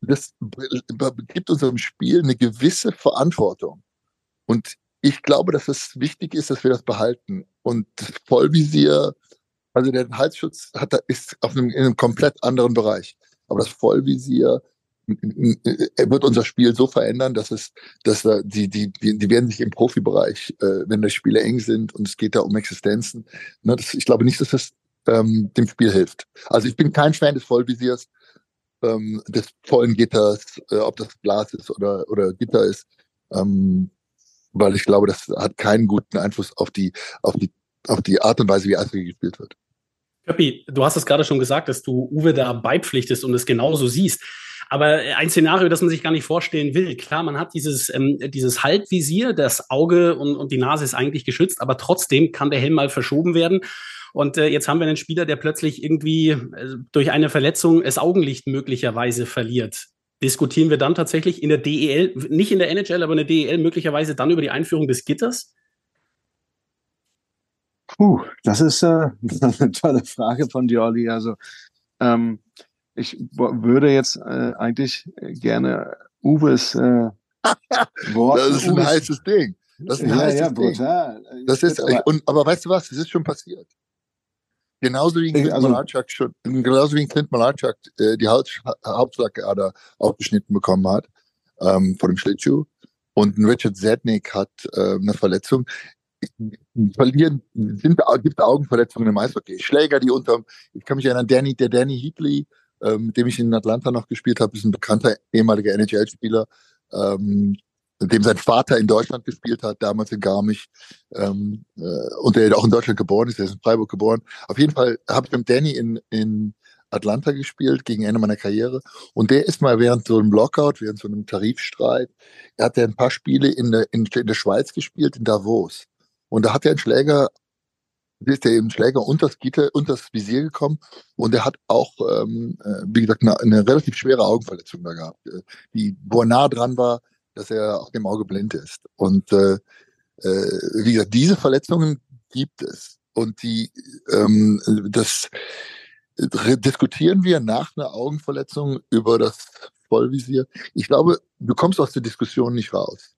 das gibt unserem Spiel eine gewisse Verantwortung. Und ich glaube, dass es wichtig ist, dass wir das behalten. Und das Vollvisier, also der Halsschutz hat, ist auf einem, in einem komplett anderen Bereich. Aber das Vollvisier wird unser Spiel so verändern, dass es, dass die, die, die, die werden sich im Profibereich, äh, wenn die Spiele eng sind und es geht da um Existenzen. Ne, das, ich glaube nicht, dass das ähm, dem Spiel hilft. Also ich bin kein Fan des Vollvisiers, ähm, des vollen Gitters, äh, ob das Glas ist oder, oder Gitter ist. Ähm, weil ich glaube, das hat keinen guten Einfluss auf die, auf die, auf die Art und Weise, wie Eishockey gespielt wird. Köppi, du hast es gerade schon gesagt, dass du Uwe da beipflichtest und es genauso siehst. Aber ein Szenario, das man sich gar nicht vorstellen will. Klar, man hat dieses, ähm, dieses Halbvisier, das Auge und, und die Nase ist eigentlich geschützt, aber trotzdem kann der Helm mal verschoben werden. Und äh, jetzt haben wir einen Spieler, der plötzlich irgendwie äh, durch eine Verletzung das Augenlicht möglicherweise verliert diskutieren wir dann tatsächlich in der DEL, nicht in der NHL, aber in der DEL möglicherweise dann über die Einführung des Gitters? Puh, das ist äh, eine tolle Frage von Dioli. Also ähm, ich würde jetzt äh, eigentlich gerne Uwes äh, Wort. Das ist ein Uwes, heißes Ding. Das ist ein ja, heißes ja, Ding. Brutal. Das ist, aber, und, aber weißt du was? Das ist schon passiert. Genauso wie Clint also, Malarchuk schon, genauso wie Clint Malarchuk äh, die Haupt, Hauptschlagader aufgeschnitten bekommen hat ähm, vor dem Schlittschuh. Und Richard Zednik hat äh, eine Verletzung. Verlieren, sind, gibt Augenverletzungen im Eishockey. Schläger, die unter, ich kann mich erinnern, Danny, der Danny Heatley, ähm, mit dem ich in Atlanta noch gespielt habe, ist ein bekannter ehemaliger NHL-Spieler. Ähm, dem sein Vater in Deutschland gespielt hat, damals in Garmisch, ähm, äh, und der auch in Deutschland geboren ist, der ist in Freiburg geboren. Auf jeden Fall habe ich mit Danny in, in Atlanta gespielt gegen Ende meiner Karriere. Und der ist mal während so einem Lockout, während so einem Tarifstreit, er hat ja ein paar Spiele in der, in, in der Schweiz gespielt, in Davos. Und da hat er einen Schläger, ist er eben Schläger unter das Gitter, unter das Visier gekommen und er hat auch, ähm, äh, wie gesagt, eine, eine relativ schwere Augenverletzung da gehabt, äh, die, wo er nah dran war, dass er auf dem Auge blind ist. Und äh, äh, wie gesagt, diese Verletzungen gibt es. Und die, ähm, das diskutieren wir nach einer Augenverletzung über das Vollvisier. Ich glaube, du kommst aus der Diskussion nicht raus.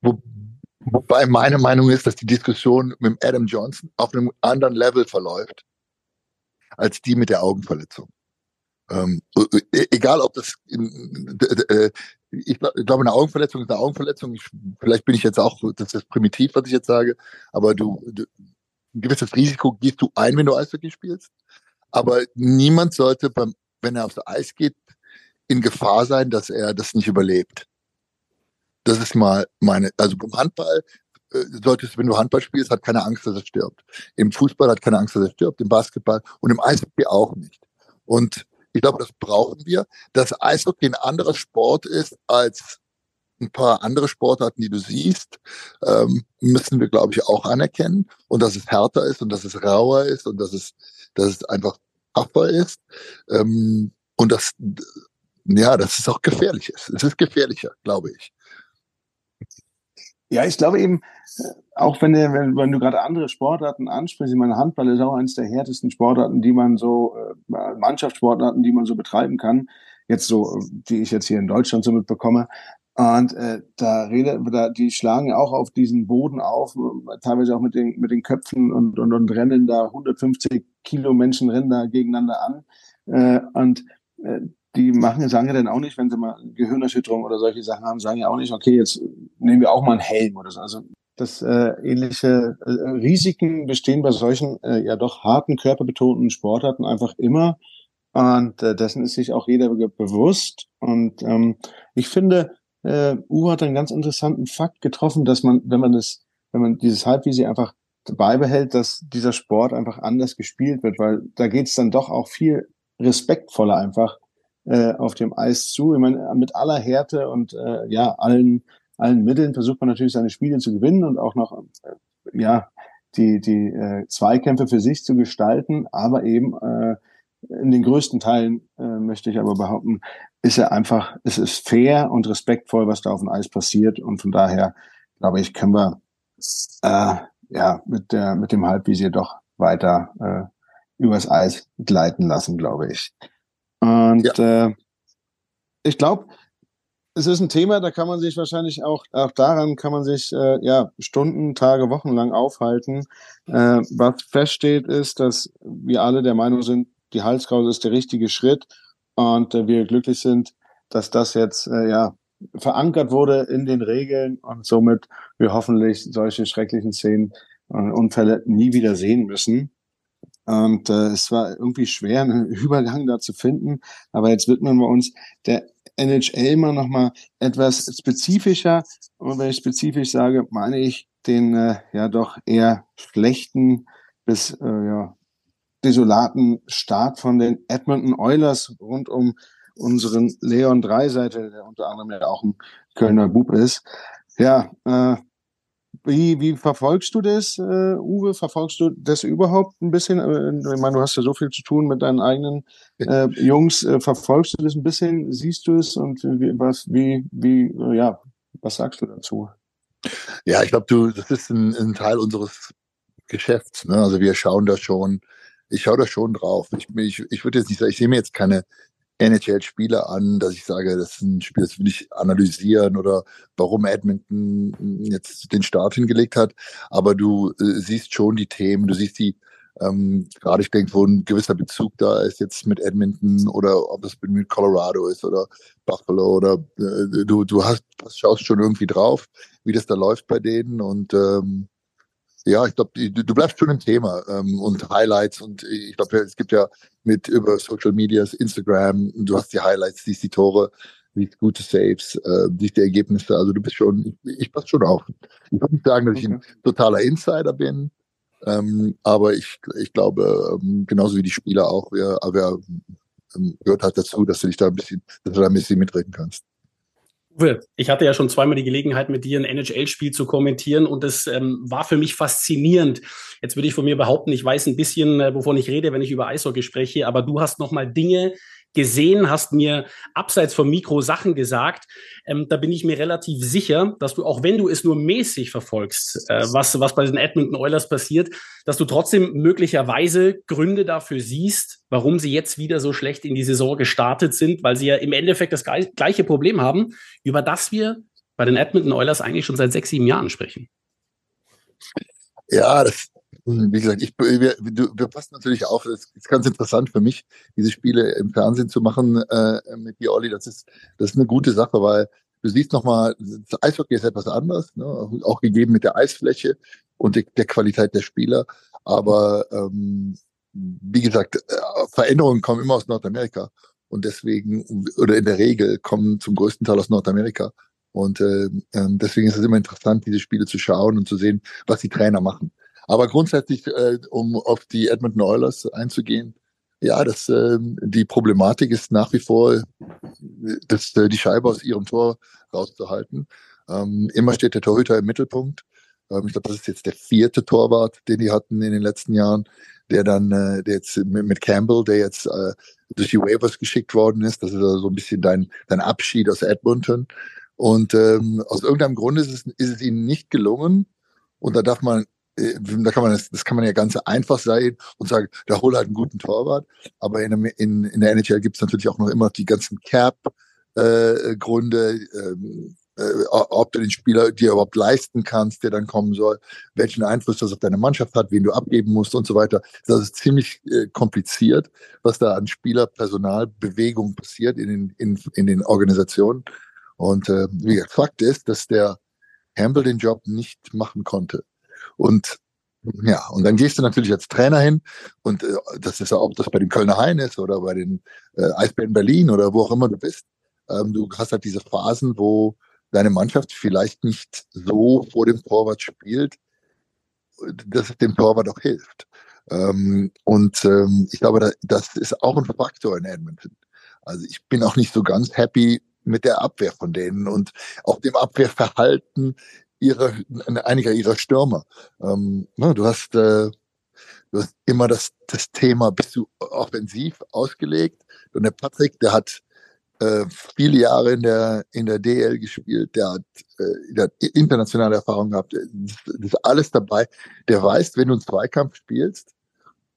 Wo, wobei meine Meinung ist, dass die Diskussion mit Adam Johnson auf einem anderen Level verläuft als die mit der Augenverletzung. Ähm, e, egal, ob das, äh, ich glaube, eine Augenverletzung ist eine Augenverletzung. Ich, vielleicht bin ich jetzt auch, das ist primitiv, was ich jetzt sage, aber du, du ein gewisses Risiko gehst du ein, wenn du Eishockey spielst. Aber niemand sollte, beim, wenn er aufs Eis geht, in Gefahr sein, dass er das nicht überlebt. Das ist mal meine, also beim Handball äh, solltest, wenn du Handball spielst, hat keine Angst, dass er stirbt. Im Fußball hat keine Angst, dass er stirbt, im Basketball und im Eishockey auch nicht. Und ich glaube, das brauchen wir. Dass Eishockey ein anderer Sport ist als ein paar andere Sportarten, die du siehst, ähm, müssen wir, glaube ich, auch anerkennen. Und dass es härter ist und dass es rauer ist und dass es, dass es einfach tougher ist. Ähm, und dass, ja, dass es auch gefährlich ist. Es ist gefährlicher, glaube ich. Ja, ich glaube eben, auch wenn, der, wenn, du gerade andere Sportarten ansprichst, ich meine, Handball ist auch eines der härtesten Sportarten, die man so, Mannschaftssportarten, die man so betreiben kann. Jetzt so, die ich jetzt hier in Deutschland so mitbekomme. Und äh, da rede, da, die schlagen ja auch auf diesen Boden auf, teilweise auch mit den, mit den Köpfen und, und, und rennen da 150 Kilo Menschen rennen da gegeneinander an. Äh, und äh, die machen, sagen ja dann auch nicht, wenn sie mal Gehirnerschütterung oder solche Sachen haben, sagen ja auch nicht, okay, jetzt nehmen wir auch mal einen Helm oder so. Also das äh, ähnliche äh, Risiken bestehen bei solchen äh, ja doch harten körperbetonten Sportarten einfach immer. Und äh, dessen ist sich auch jeder bewusst. Und ähm, ich finde, äh, Uwe hat einen ganz interessanten Fakt getroffen, dass man, wenn man das, wenn man dieses Halbvisier einfach beibehält, dass dieser Sport einfach anders gespielt wird, weil da geht es dann doch auch viel respektvoller einfach äh, auf dem Eis zu. Ich meine, mit aller Härte und äh, ja, allen, allen Mitteln versucht man natürlich seine Spiele zu gewinnen und auch noch äh, ja, die, die äh, Zweikämpfe für sich zu gestalten, aber eben äh, in den größten Teilen, äh, möchte ich aber behaupten, ist er einfach, es ist fair und respektvoll, was da auf dem Eis passiert. Und von daher, glaube ich, können wir äh, ja mit der mit dem Halbvisier doch weiter äh, übers Eis gleiten lassen, glaube ich. Und ja. äh, ich glaube, es ist ein Thema, da kann man sich wahrscheinlich auch, auch daran kann man sich äh, ja Stunden, Tage, Wochen lang aufhalten. Äh, was feststeht, ist, dass wir alle der Meinung sind, die Halskrause ist der richtige Schritt und äh, wir glücklich sind, dass das jetzt äh, ja verankert wurde in den Regeln und somit wir hoffentlich solche schrecklichen Szenen und Unfälle nie wieder sehen müssen. Und äh, es war irgendwie schwer, einen Übergang da zu finden. Aber jetzt widmen wir uns der NHL mal nochmal etwas spezifischer. Und wenn ich spezifisch sage, meine ich den äh, ja doch eher schlechten bis äh, ja, desolaten Start von den Edmonton Oilers rund um unseren Leon Dreiseite, der unter anderem ja auch ein Kölner Bub ist. Ja, äh, wie, wie verfolgst du das, äh, Uwe? Verfolgst du das überhaupt ein bisschen? Äh, ich meine, du hast ja so viel zu tun mit deinen eigenen äh, Jungs. Äh, verfolgst du das ein bisschen? Siehst du es? Und wie, was, wie, wie, äh, ja, was sagst du dazu? Ja, ich glaube, du, das ist ein, ein Teil unseres Geschäfts. Ne? Also wir schauen da schon, ich schaue da schon drauf. Ich, ich, ich würde jetzt nicht sagen, ich sehe mir jetzt keine NHL-Spieler an, dass ich sage, das ist ein Spiel, das will ich analysieren oder warum Edmonton jetzt den Start hingelegt hat. Aber du äh, siehst schon die Themen, du siehst die, ähm, gerade ich denke, wo ein gewisser Bezug da ist jetzt mit Edmonton oder ob es mit Colorado ist oder Buffalo oder äh, du, du hast, schaust schon irgendwie drauf, wie das da läuft bei denen und ähm, ja, ich glaube, du, du, bleibst schon im Thema ähm, und Highlights und ich glaube, es gibt ja mit über Social Medias, Instagram, du hast die Highlights, siehst die Tore, siehst gute Saves, äh, siehst die Ergebnisse. Also du bist schon, ich, ich passe schon auf. Ich würde nicht sagen, dass ich ein totaler Insider bin, Ähm, aber ich, ich glaube, ähm, genauso wie die Spieler auch, wir, wir ähm, gehört halt dazu, dass du dich da ein bisschen, dass du da ein bisschen mitreden kannst. Ich hatte ja schon zweimal die Gelegenheit, mit dir ein NHL-Spiel zu kommentieren und es ähm, war für mich faszinierend. Jetzt würde ich von mir behaupten, ich weiß ein bisschen, äh, wovon ich rede, wenn ich über Eishockey spreche, aber du hast nochmal Dinge gesehen, hast mir abseits vom Mikro Sachen gesagt. Ähm, da bin ich mir relativ sicher, dass du, auch wenn du es nur mäßig verfolgst, äh, was, was bei den Edmonton Oilers passiert, dass du trotzdem möglicherweise Gründe dafür siehst, warum sie jetzt wieder so schlecht in die Saison gestartet sind, weil sie ja im Endeffekt das gleiche Problem haben, über das wir bei den Edmonton Oilers eigentlich schon seit sechs, sieben Jahren sprechen. Ja, das, wie gesagt, ich, wir, wir passen natürlich auf. Es ist ganz interessant für mich, diese Spiele im Fernsehen zu machen äh, mit dir, Olli. Das ist, das ist eine gute Sache, weil du siehst nochmal, das Eishockey ist etwas anderes, ne? auch gegeben mit der Eisfläche und der, der Qualität der Spieler. Aber ähm, wie gesagt, äh, Veränderungen kommen immer aus Nordamerika und deswegen oder in der Regel kommen zum größten Teil aus Nordamerika. Und äh, ähm, deswegen ist es immer interessant, diese Spiele zu schauen und zu sehen, was die Trainer machen. Aber grundsätzlich, äh, um auf die Edmonton Oilers einzugehen, ja, das, äh, die Problematik ist nach wie vor, das, äh, die Scheibe aus ihrem Tor rauszuhalten. Ähm, immer steht der Torhüter im Mittelpunkt. Ähm, ich glaube, das ist jetzt der vierte Torwart, den die hatten in den letzten Jahren, der dann, äh, der jetzt mit, mit Campbell, der jetzt äh, durch die Waivers geschickt worden ist. Das ist also so ein bisschen dein, dein Abschied aus Edmonton. Und ähm, aus irgendeinem Grund ist es, ist es ihnen nicht gelungen. Und da darf man da kann man das, das kann man ja ganz einfach sein und sagen, da hol halt einen guten Torwart. Aber in, in, in der NHL gibt es natürlich auch noch immer die ganzen Cap-Gründe, äh, ähm, äh, ob du den Spieler dir überhaupt leisten kannst, der dann kommen soll, welchen Einfluss das auf deine Mannschaft hat, wen du abgeben musst und so weiter. Das ist ziemlich äh, kompliziert, was da an Spielerpersonalbewegung passiert in den, in, in den Organisationen. Und äh, wie gesagt, Fakt ist, dass der Campbell den Job nicht machen konnte. Und ja, und dann gehst du natürlich als Trainer hin und äh, das ist ja, ob das bei den Kölner Haien ist oder bei den äh, Eisbären Berlin oder wo auch immer du bist. Ähm, du hast halt diese Phasen, wo deine Mannschaft vielleicht nicht so vor dem Torwart spielt, dass es dem Torwart auch hilft. Ähm, und ähm, ich glaube, da, das ist auch ein Faktor in Edmonton. Also ich bin auch nicht so ganz happy mit der Abwehr von denen und auch dem Abwehrverhalten ihrer, einiger ihrer Stürmer. Ähm, ne, du hast, äh, du hast immer das, das Thema, bist du offensiv ausgelegt? Und der Patrick, der hat äh, viele Jahre in der, in der DL gespielt, der hat, äh, der hat internationale Erfahrung gehabt, das, ist alles dabei. Der weiß, wenn du einen Zweikampf spielst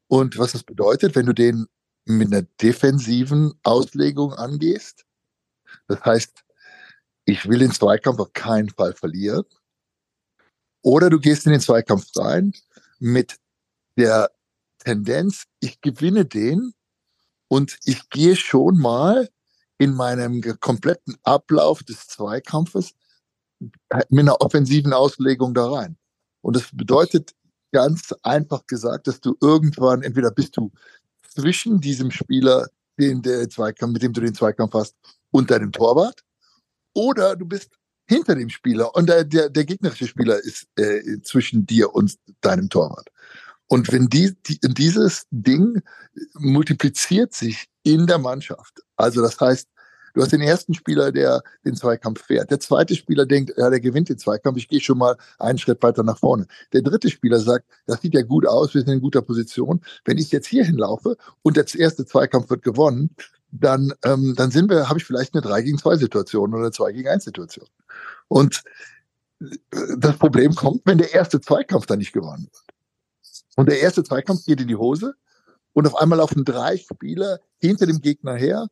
und was das bedeutet, wenn du den mit einer defensiven Auslegung angehst. Das heißt, ich will den Zweikampf auf keinen Fall verlieren. Oder du gehst in den Zweikampf rein mit der Tendenz, ich gewinne den und ich gehe schon mal in meinem kompletten Ablauf des Zweikampfes mit einer offensiven Auslegung da rein. Und das bedeutet ganz einfach gesagt, dass du irgendwann, entweder bist du zwischen diesem Spieler, den der Zweikampf, mit dem du den Zweikampf hast, und deinem Torwart, oder du bist hinter dem Spieler und der, der, der gegnerische Spieler ist äh, zwischen dir und deinem Torwart. Und wenn die, die, dieses Ding multipliziert sich in der Mannschaft, also das heißt, du hast den ersten Spieler, der den Zweikampf fährt. Der zweite Spieler denkt, ja, der gewinnt den Zweikampf, ich gehe schon mal einen Schritt weiter nach vorne. Der dritte Spieler sagt, das sieht ja gut aus, wir sind in guter Position. Wenn ich jetzt hier hinlaufe und der erste Zweikampf wird gewonnen, dann, ähm, dann sind wir, habe ich vielleicht eine 3 gegen 2 Situation oder eine 2 gegen 1 Situation. Und äh, das Problem kommt, wenn der erste Zweikampf dann nicht gewonnen wird. Und der erste Zweikampf geht in die Hose und auf einmal laufen drei Spieler hinter dem Gegner her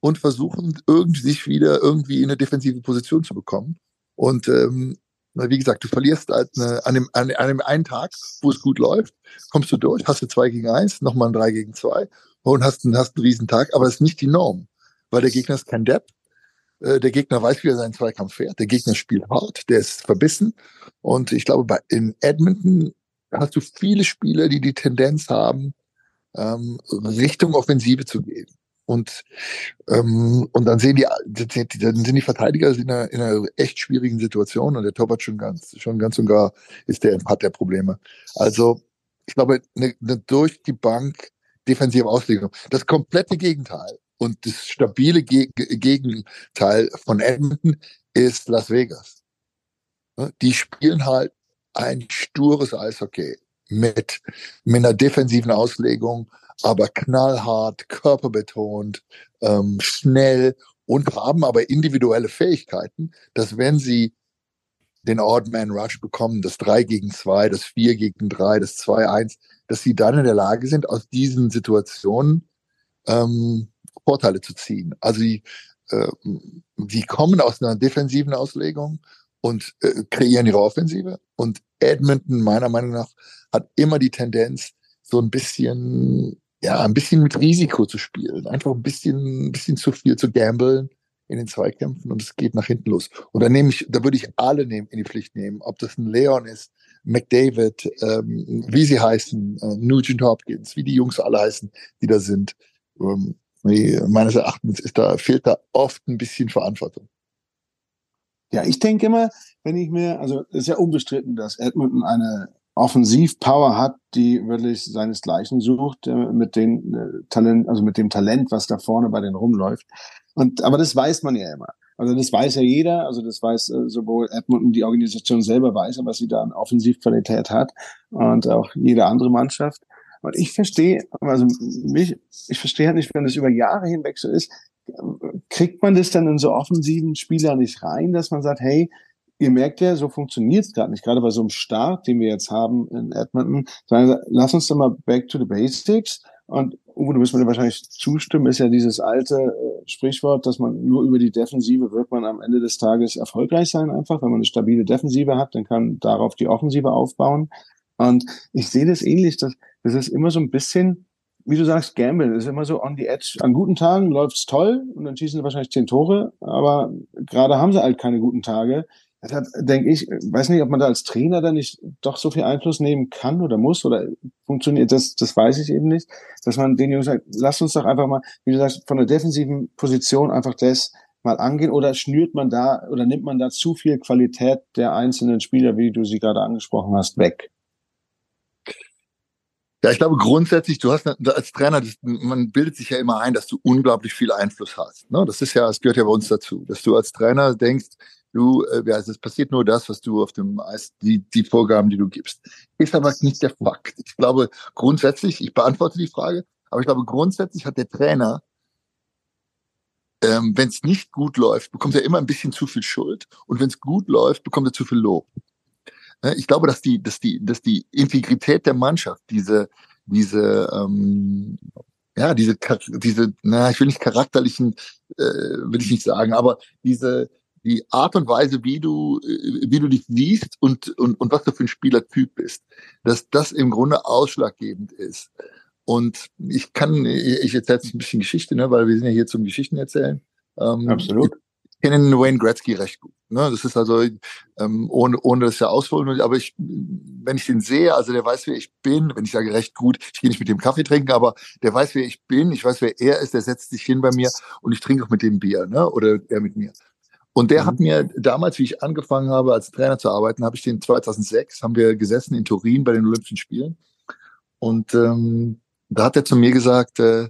und versuchen irgendwie sich wieder irgendwie in eine defensive Position zu bekommen. Und ähm, wie gesagt, du verlierst halt eine, an, dem, an, an dem einen Tag, wo es gut läuft, kommst du durch, hast du zwei gegen eins, nochmal ein drei gegen zwei und hast, einen, hast einen Riesentag, aber es ist nicht die Norm, weil der Gegner ist kein Depp. Äh, der Gegner weiß, wie er seinen Zweikampf fährt. Der Gegner spielt hart, der ist verbissen. Und ich glaube, bei, in Edmonton hast du viele Spieler, die die Tendenz haben, ähm, Richtung Offensive zu gehen. Und, ähm, und dann sehen die, dann sind die Verteidiger in einer, in einer echt schwierigen Situation und der Torwart schon ganz, schon ganz und gar ist der, hat der Probleme. Also, ich glaube, eine, eine durch die Bank defensive Auslegung. Das komplette Gegenteil und das stabile Ge Gegenteil von Edmonton ist Las Vegas. Die spielen halt ein stures Eishockey mit, mit einer defensiven Auslegung, aber knallhart, körperbetont, ähm, schnell und haben aber individuelle Fähigkeiten, dass wenn sie den Odd Man Rush bekommen, das 3 gegen 2, das 4 gegen 3, das 2-1, dass sie dann in der Lage sind, aus diesen Situationen ähm, Vorteile zu ziehen. Also die, äh, die kommen aus einer defensiven Auslegung und äh, kreieren ihre Offensive. Und Edmonton, meiner Meinung nach, hat immer die Tendenz, so ein bisschen, ja, ein bisschen mit Risiko zu spielen. Einfach ein bisschen, ein bisschen zu viel zu gambeln in den Zweikämpfen und es geht nach hinten los. Und da nehme ich, da würde ich alle nehmen, in die Pflicht nehmen, ob das ein Leon ist, McDavid, ähm, wie sie heißen, äh, Nugent Hopkins, wie die Jungs alle heißen, die da sind. Ähm, meines Erachtens ist da, fehlt da oft ein bisschen Verantwortung. Ja, ich denke immer, wenn ich mir, also ist ja unbestritten, dass Edmonton eine Offensivpower hat, die wirklich seinesgleichen sucht, äh, mit dem äh, Talent, also mit dem Talent, was da vorne bei denen rumläuft. Und, aber das weiß man ja immer. Also das weiß ja jeder, also das weiß äh, sowohl Edmonton, die Organisation selber weiß, was sie da an Offensivqualität hat und auch jede andere Mannschaft. Und ich verstehe, also mich, ich verstehe halt nicht, wenn das über Jahre hinweg so ist, kriegt man das dann in so offensiven Spieler nicht rein, dass man sagt, hey, ihr merkt ja, so funktioniert es gerade nicht. Gerade bei so einem Start, den wir jetzt haben in Edmonton, sagen, lass uns doch mal back to the basics. Und Uwe, du wirst mir wahrscheinlich zustimmen, ist ja dieses alte äh, Sprichwort, dass man nur über die Defensive wird man am Ende des Tages erfolgreich sein einfach. Wenn man eine stabile Defensive hat, dann kann darauf die Offensive aufbauen. Und ich sehe das ähnlich, dass das ist immer so ein bisschen, wie du sagst, Gamble. Das ist immer so on the edge. An guten Tagen läuft's toll und dann schießen sie wahrscheinlich zehn Tore, aber gerade haben sie halt keine guten Tage. Deshalb denke ich, weiß nicht, ob man da als Trainer dann nicht doch so viel Einfluss nehmen kann oder muss oder funktioniert das, das weiß ich eben nicht, dass man den Jungs sagt, lass uns doch einfach mal, wie du sagst, von der defensiven Position einfach das mal angehen oder schnürt man da oder nimmt man da zu viel Qualität der einzelnen Spieler, wie du sie gerade angesprochen hast, weg? Ja, ich glaube grundsätzlich, du hast als Trainer, das, man bildet sich ja immer ein, dass du unglaublich viel Einfluss hast. Ne? Das ist ja, es gehört ja bei uns dazu, dass du als Trainer denkst, du, äh, ja, es passiert nur das, was du auf dem Eis, die, die Vorgaben, die du gibst. Ist aber nicht der Fakt. Ich glaube grundsätzlich, ich beantworte die Frage, aber ich glaube grundsätzlich hat der Trainer, ähm, wenn es nicht gut läuft, bekommt er immer ein bisschen zu viel Schuld und wenn es gut läuft, bekommt er zu viel Lob. Ich glaube, dass die, dass die, dass die Integrität der Mannschaft, diese, diese, ähm, ja, diese, diese, na, ich will nicht charakterlichen, äh, will ich nicht sagen, aber diese, die Art und Weise, wie du, äh, wie du dich siehst und, und, und was du für ein Spielertyp bist, dass das im Grunde ausschlaggebend ist. Und ich kann, ich erzähle jetzt ein bisschen Geschichte, ne, weil wir sind ja hier zum Geschichten erzählen. Ähm, Absolut. Ich kenne Wayne Gretzky recht gut. Ne? Das ist also, ähm, ohne, ohne das ja ausholen, aber ich, wenn ich den sehe, also der weiß, wer ich bin, wenn ich sage recht gut, ich gehe nicht mit dem Kaffee trinken, aber der weiß, wer ich bin, ich weiß, wer er ist, der setzt sich hin bei mir und ich trinke auch mit dem Bier, ne? Oder er mit mir. Und der mhm. hat mir damals, wie ich angefangen habe, als Trainer zu arbeiten, habe ich den 2006, haben wir gesessen in Turin bei den Olympischen Spielen. Und ähm, da hat er zu mir gesagt, äh,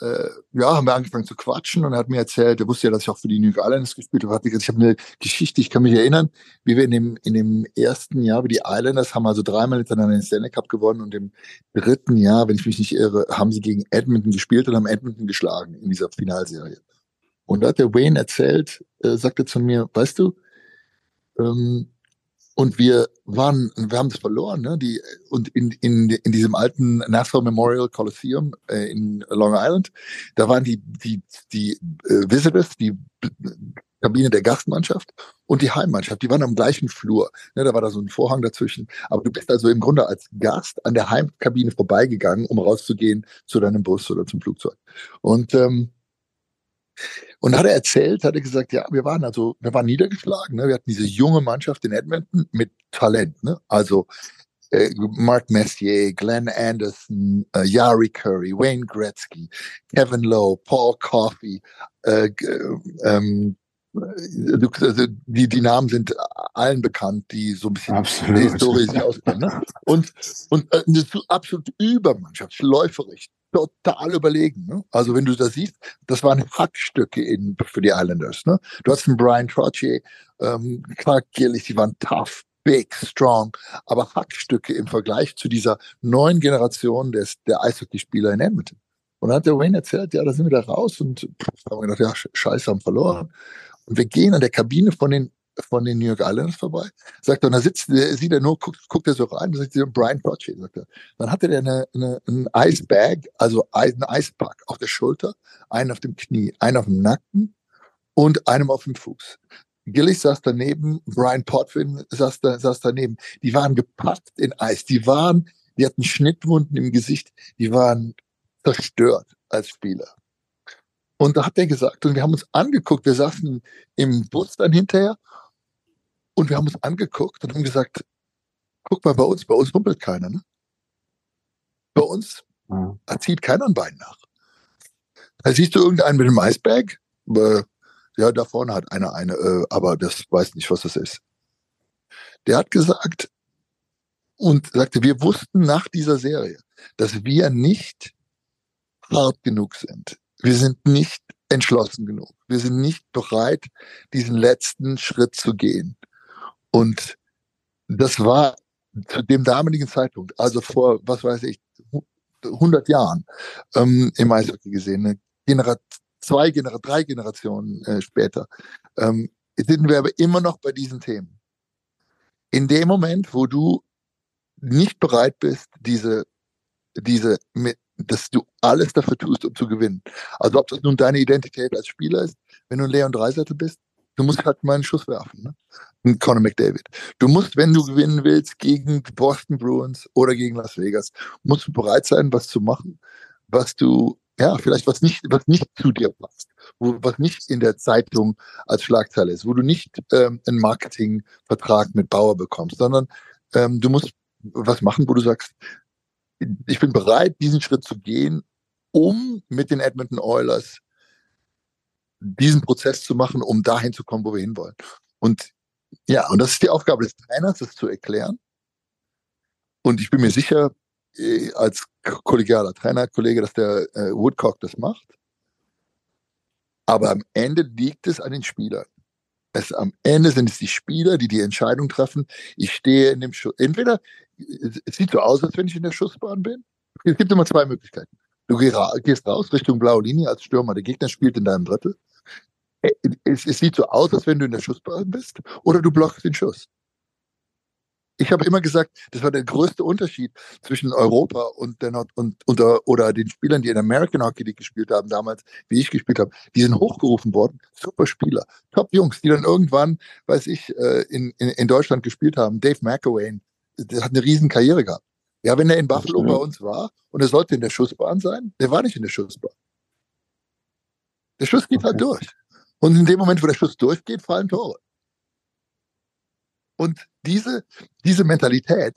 äh, ja, haben wir angefangen zu quatschen und er hat mir erzählt, er wusste ja, dass ich auch für die New Islanders gespielt habe. Ich habe eine Geschichte, ich kann mich erinnern, wie wir in dem, in dem ersten Jahr, wie die Islanders haben also dreimal hintereinander den Stanley Cup gewonnen und im dritten Jahr, wenn ich mich nicht irre, haben sie gegen Edmonton gespielt und haben Edmonton geschlagen in dieser Finalserie. Und da hat der Wayne erzählt, äh, sagte zu mir, weißt du, ähm, und wir waren, wir haben das verloren, ne? Die, und in, in, in diesem alten Nassau Memorial Coliseum äh, in Long Island, da waren die, die, die äh, Visitors, die Kabine der Gastmannschaft und die Heimmannschaft, die waren am gleichen Flur. Ne, da war da so ein Vorhang dazwischen. Aber du bist also im Grunde als Gast an der Heimkabine vorbeigegangen, um rauszugehen zu deinem Bus oder zum Flugzeug. Und ähm, und hat er erzählt, hat er gesagt, ja, wir waren also, wir waren niedergeschlagen. Ne? Wir hatten diese junge Mannschaft in Edmonton mit Talent. Ne? Also äh, Mark Messier, Glenn Anderson, äh, Yari Curry, Wayne Gretzky, Kevin Lowe, Paul Coffey, äh, ähm, also die, die Namen sind allen bekannt, die so ein bisschen Absolut. sich auskennen. Ne? Und, und äh, eine so absolut Übermannschaft, läuferisch, total überlegen. Ne? Also wenn du das siehst, das waren Hackstücke in, für die Islanders. Ne? Du hast einen Brian Trottier, ähm, Clark Gillis, die waren tough, big, strong, aber Hackstücke im Vergleich zu dieser neuen Generation des, der Eishockeyspieler in Edmonton. Und dann hat der Wayne erzählt, ja, da sind wir da raus und pff, haben wir gedacht, ja, scheiße, haben verloren. Und wir gehen an der Kabine von den von den New York Islanders vorbei. Sagt er, und da sitzt, der, sieht er nur, guckt, guckt er so rein, sagt er, Brian Crotchet, sagt er. Dann hatte der eine, eine, ein Eisbag, also ein Eispack auf der Schulter, einen auf dem Knie, einen auf dem Nacken und einem auf dem Fuß. Gillis saß daneben, Brian Potvin saß, da, saß daneben. Die waren gepackt in Eis. Die waren, die hatten Schnittwunden im Gesicht. Die waren zerstört als Spieler. Und da hat er gesagt, und wir haben uns angeguckt, wir saßen im Bus dann hinterher und wir haben uns angeguckt und haben gesagt, guck mal bei uns, bei uns humpelt keiner. Ne? Bei uns Ja. zieht keiner ein Bein nach. Da siehst du irgendeinen mit einem Eisberg, äh, ja, da vorne hat einer eine, äh, aber das weiß nicht, was das ist. Der hat gesagt und sagte, wir wussten nach dieser Serie, dass wir nicht hart genug sind. Wir sind nicht entschlossen genug. Wir sind nicht bereit, diesen letzten Schritt zu gehen. Und das war zu dem damaligen Zeitpunkt, also vor, was weiß ich, 100 Jahren ähm, im Eishockey gesehen, eine Genera zwei, Genera drei Generationen äh, später, ähm, sind wir aber immer noch bei diesen Themen. In dem Moment, wo du nicht bereit bist, diese, diese, dass du alles dafür tust, um zu gewinnen. Also ob das nun deine Identität als Spieler ist, wenn du ein Leon Dreisettel bist, du musst halt mal einen Schuss werfen. Ne? Conor McDavid. Du musst, wenn du gewinnen willst gegen die Boston Bruins oder gegen Las Vegas, musst du bereit sein, was zu machen, was du, ja, vielleicht was nicht, was nicht zu dir passt, wo, was nicht in der Zeitung als Schlagzeile ist, wo du nicht ähm, einen Marketingvertrag mit Bauer bekommst, sondern ähm, du musst was machen, wo du sagst, ich bin bereit, diesen Schritt zu gehen, um mit den Edmonton Oilers diesen Prozess zu machen, um dahin zu kommen, wo wir hinwollen. Und ja, und das ist die Aufgabe des Trainers, das zu erklären. Und ich bin mir sicher, äh, als kollegialer Trainerkollege, dass der äh, Woodcock das macht. Aber am Ende liegt es an den Spielern. Es, am Ende sind es die Spieler, die die Entscheidung treffen. Ich stehe in dem Schuss. Entweder es sieht so aus, als wenn ich in der Schussbahn bin. Es gibt immer zwei Möglichkeiten. Du gehst raus Richtung blaue Linie als Stürmer. Der Gegner spielt in deinem Drittel. Es, es sieht so aus, als wenn du in der Schussbahn bist. Oder du blockst den Schuss. Ich habe immer gesagt, das war der größte Unterschied zwischen Europa und der Nord und, und oder den Spielern, die in American Hockey League gespielt haben damals, wie ich gespielt habe. Die sind hochgerufen worden, super Spieler, Top Jungs, die dann irgendwann, weiß ich, in, in, in Deutschland gespielt haben. Dave McElwain, der hat eine riesen Karriere gehabt. Ja, wenn er in Buffalo bei uns war und er sollte in der Schussbahn sein, der war nicht in der Schussbahn. Der Schuss geht halt durch. Und in dem Moment, wo der Schuss durchgeht, fallen Tore. Und diese, diese Mentalität,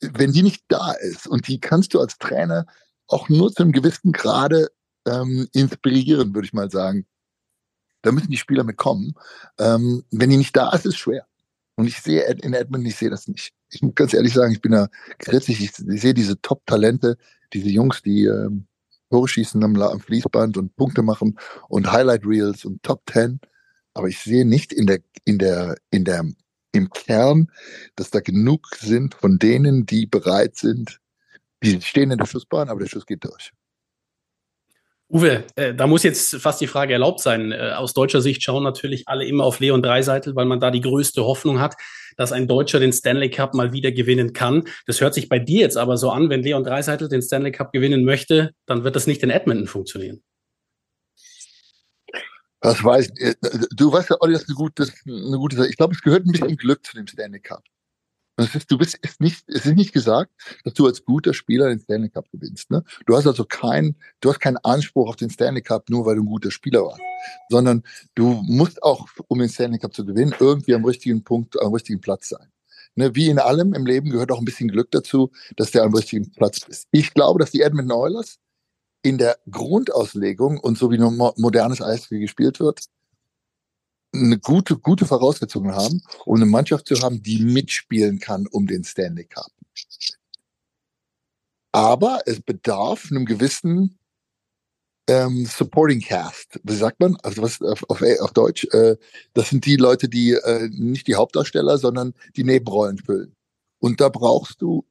wenn die nicht da ist, und die kannst du als Trainer auch nur zu einem gewissen Grade ähm, inspirieren, würde ich mal sagen. Da müssen die Spieler mitkommen. Ähm, wenn die nicht da ist, ist es schwer. Und ich sehe in Edmund, ich sehe das nicht. Ich muss ganz ehrlich sagen, ich bin da kritzig. Ich, ich sehe diese Top-Talente, diese Jungs, die ähm, Tore schießen am, am Fließband und Punkte machen und Highlight Reels und Top Ten. Aber ich sehe nicht in der, in der, in der, im Kern, dass da genug sind von denen, die bereit sind. Die stehen in der Schussbahn, aber der Schuss geht durch. Uwe, äh, da muss jetzt fast die Frage erlaubt sein. Äh, aus deutscher Sicht schauen natürlich alle immer auf Leon Dreiseitel, weil man da die größte Hoffnung hat, dass ein Deutscher den Stanley Cup mal wieder gewinnen kann. Das hört sich bei dir jetzt aber so an, wenn Leon Dreiseitel den Stanley Cup gewinnen möchte, dann wird das nicht in Edmonton funktionieren. Das weiß äh, du weißt ja, Olli, das ist eine gute, eine gute Sache. Ich glaube, es gehört ein bisschen Glück zu dem Stanley Cup. Ist, du bist ist nicht, es ist nicht gesagt, dass du als guter Spieler den Stanley Cup gewinnst. Ne? Du hast also keinen, du hast keinen Anspruch auf den Stanley Cup nur, weil du ein guter Spieler warst, sondern du musst auch, um den Stanley Cup zu gewinnen, irgendwie am richtigen Punkt, am richtigen Platz sein. Ne? Wie in allem im Leben gehört auch ein bisschen Glück dazu, dass der am richtigen Platz ist. Ich glaube, dass die Edmonton Oilers in der Grundauslegung und so wie nur modernes Eishockey gespielt wird, eine gute, gute Voraussetzungen haben, um eine Mannschaft zu haben, die mitspielen kann um den Stanley Cup. Aber es bedarf einem gewissen ähm, Supporting Cast. Wie sagt man? Also was auf, auf, auf Deutsch? Äh, das sind die Leute, die äh, nicht die Hauptdarsteller, sondern die Nebenrollen füllen. Und da brauchst du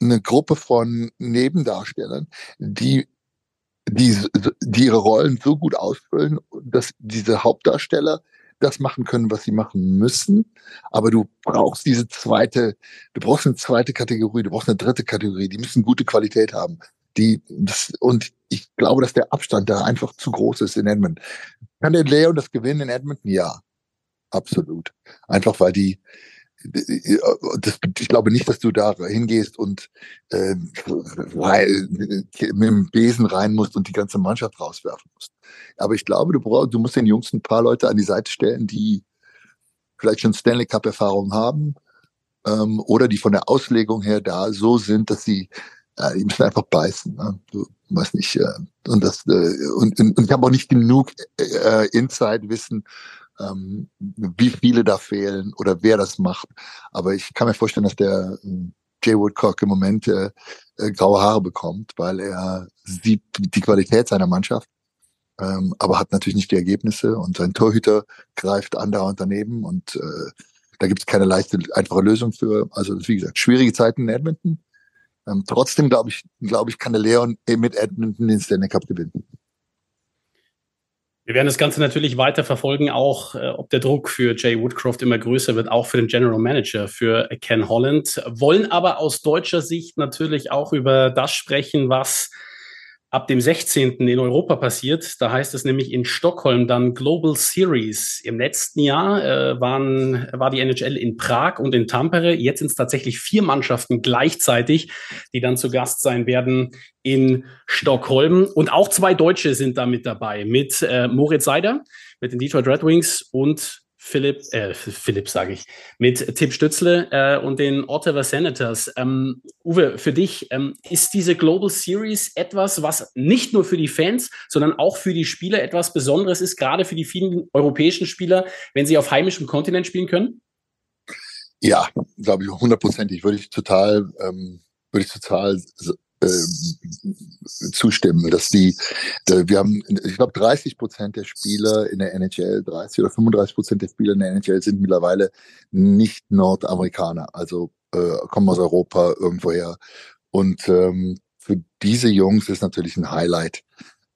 eine Gruppe von Nebendarstellern, die die, die ihre Rollen so gut ausfüllen, dass diese Hauptdarsteller das machen können, was sie machen müssen. Aber du brauchst diese zweite, du brauchst eine zweite Kategorie, du brauchst eine dritte Kategorie, die müssen gute Qualität haben. Die, das, und ich glaube, dass der Abstand da einfach zu groß ist in Edmonton. Kann der Leon das gewinnen in Edmonton? Ja, absolut. Einfach weil die, das, ich glaube nicht, dass du da hingehst und äh, mit dem Besen rein musst und die ganze Mannschaft rauswerfen musst. Aber ich glaube, du brauchst, du musst den Jungs ein paar Leute an die Seite stellen, die vielleicht schon Stanley Cup Erfahrung haben ähm, oder die von der Auslegung her da so sind, dass sie äh, die müssen einfach beißen. Ne? Du weißt nicht äh, und das äh, und, und, und ich habe auch nicht genug äh, Inside-Wissen ähm, wie viele da fehlen oder wer das macht. Aber ich kann mir vorstellen, dass der äh, Jay Woodcock im Moment äh, äh, graue Haare bekommt, weil er sieht die Qualität seiner Mannschaft, ähm, aber hat natürlich nicht die Ergebnisse und sein Torhüter greift andauernd daneben und äh, da gibt es keine leichte, einfache Lösung für. Also wie gesagt, schwierige Zeiten in Edmonton. Ähm, trotzdem glaube ich, glaube ich, kann der Leon mit Edmonton den Stanley Cup gewinnen. Wir werden das Ganze natürlich weiter verfolgen, auch äh, ob der Druck für Jay Woodcroft immer größer wird, auch für den General Manager, für Ken Holland. Wollen aber aus deutscher Sicht natürlich auch über das sprechen, was ab dem 16. in Europa passiert. Da heißt es nämlich in Stockholm dann Global Series. Im letzten Jahr äh, waren, war die NHL in Prag und in Tampere. Jetzt sind es tatsächlich vier Mannschaften gleichzeitig, die dann zu Gast sein werden in Stockholm. Und auch zwei Deutsche sind da mit dabei, mit äh, Moritz Seider, mit den Detroit Red Wings und Philipp, äh, Philipp sage ich, mit Tim Stützle äh, und den Ottawa Senators. Ähm, Uwe, für dich ähm, ist diese Global Series etwas, was nicht nur für die Fans, sondern auch für die Spieler etwas Besonderes ist, gerade für die vielen europäischen Spieler, wenn sie auf heimischem Kontinent spielen können? Ja, glaube ich, hundertprozentig. Würde ich total, ähm, würde ich total zustimmen, dass die, wir haben, ich glaube, 30 Prozent der Spieler in der NHL, 30 oder 35 Prozent der Spieler in der NHL sind mittlerweile nicht Nordamerikaner, also äh, kommen aus Europa irgendwoher. Und ähm, für diese Jungs ist natürlich ein Highlight,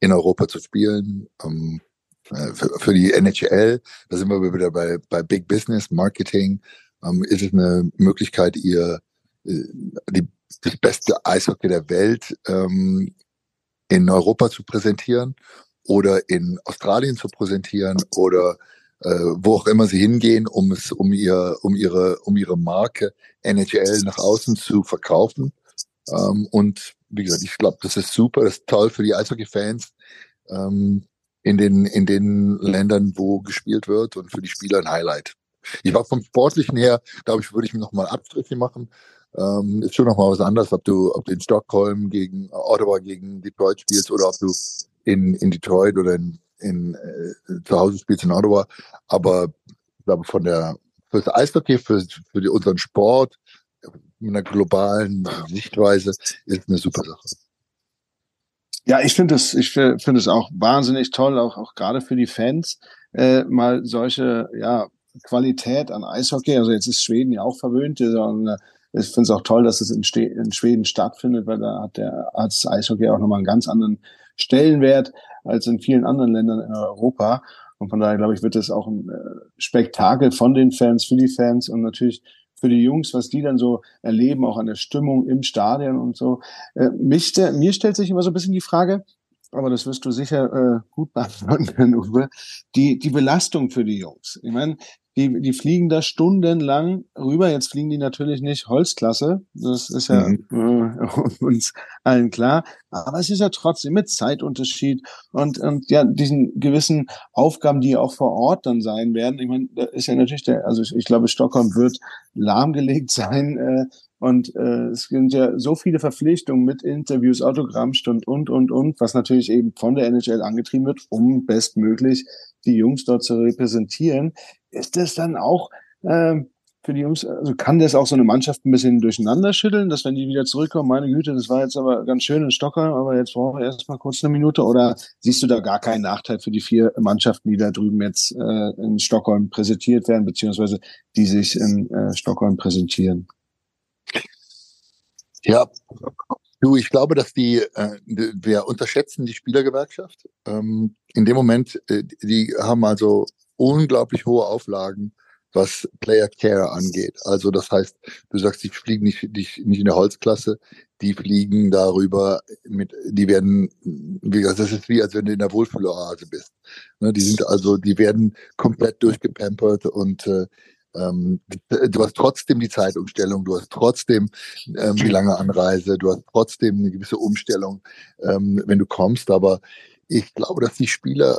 in Europa zu spielen. Ähm, äh, für, für die NHL, da sind wir wieder bei, bei Big Business, Marketing, ähm, ist es eine Möglichkeit, ihr äh, die das beste Eishockey der Welt ähm, in Europa zu präsentieren oder in Australien zu präsentieren oder äh, wo auch immer sie hingehen, um es, um ihr, um ihre, um ihre Marke NHL nach außen zu verkaufen. Ähm, und wie gesagt, ich glaube, das ist super, das ist toll für die Eishockey-Fans ähm, in den in den Ländern, wo gespielt wird und für die Spieler ein Highlight. Ich war vom Sportlichen her, glaube ich, würde ich mir noch mal Abstriche machen ähm, ist schon nochmal was anderes, ob du, ob du in Stockholm gegen Ottawa gegen Detroit spielst oder ob du in, in Detroit oder in, in äh, zu Hause spielst in Ottawa. Aber ich glaube, von der fürs Eishockey, für, für die, unseren Sport, mit einer globalen Sichtweise, ist eine super Sache. Ja, ich finde es, ich auch wahnsinnig toll, auch, auch gerade für die Fans, äh, mal solche, ja, Qualität an Eishockey. Also jetzt ist Schweden ja auch verwöhnt, sondern ich finde es auch toll, dass es in, in, Schweden stattfindet, weil da hat der als Eishockey auch nochmal einen ganz anderen Stellenwert als in vielen anderen Ländern in Europa. Und von daher, glaube ich, wird es auch ein äh, Spektakel von den Fans, für die Fans und natürlich für die Jungs, was die dann so erleben, auch an der Stimmung im Stadion und so. Äh, mich, mir stellt sich immer so ein bisschen die Frage, aber das wirst du sicher äh, gut beantworten Uwe, die, die Belastung für die Jungs. Ich meine, die, die fliegen da stundenlang rüber. Jetzt fliegen die natürlich nicht Holzklasse. Das ist ja mhm. äh, uns allen klar. Aber es ist ja trotzdem mit Zeitunterschied und, und ja, diesen gewissen Aufgaben, die auch vor Ort dann sein werden. Ich meine, da ist ja natürlich der, also ich, ich glaube, Stockholm wird lahmgelegt sein. Äh, und äh, es sind ja so viele Verpflichtungen mit Interviews, Autogrammstund und, und, und, was natürlich eben von der NHL angetrieben wird, um bestmöglich die Jungs dort zu repräsentieren. Ist das dann auch ähm, für die Jungs, also kann das auch so eine Mannschaft ein bisschen durcheinander schütteln, dass wenn die wieder zurückkommen, meine Güte, das war jetzt aber ganz schön in Stockholm, aber jetzt brauchen wir erstmal kurz eine Minute oder siehst du da gar keinen Nachteil für die vier Mannschaften, die da drüben jetzt äh, in Stockholm präsentiert werden, beziehungsweise die sich in äh, Stockholm präsentieren? Ja, du, ich glaube, dass die, äh, wir unterschätzen die Spielergewerkschaft. Ähm, in dem Moment, äh, die haben also unglaublich hohe Auflagen was Player Care angeht. Also das heißt, du sagst, die fliegen nicht, nicht, nicht in der Holzklasse, die fliegen darüber mit, die werden, wie gesagt, das ist wie, als wenn du in der Wohlfühloase bist. Ne, die sind also, die werden komplett durchgepampert und äh, ähm, du hast trotzdem die Zeitumstellung, du hast trotzdem ähm, die lange Anreise, du hast trotzdem eine gewisse Umstellung, ähm, wenn du kommst. Aber ich glaube, dass die Spieler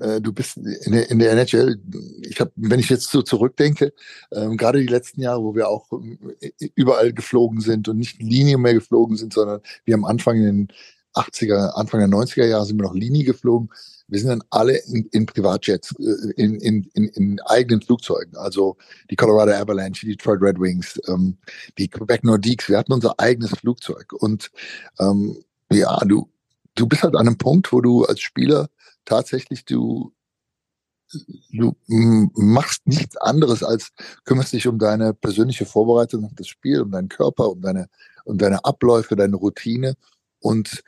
äh, du bist in der, in der NHL, ich habe, wenn ich jetzt so zurückdenke, ähm, gerade die letzten Jahre, wo wir auch äh, überall geflogen sind und nicht Linie mehr geflogen sind, sondern wir am Anfang in den 80er, Anfang der 90er Jahre sind wir noch Linie geflogen. Wir sind dann alle in, in Privatjets, äh, in, in, in, eigenen Flugzeugen. Also die Colorado Avalanche, die Detroit Red Wings, ähm, die Quebec Nordiques. Wir hatten unser eigenes Flugzeug. Und ähm, ja, du, du bist halt an einem Punkt, wo du als Spieler tatsächlich du du machst nichts anderes als kümmerst dich um deine persönliche Vorbereitung auf das Spiel, um deinen Körper, um deine um deine Abläufe, deine Routine und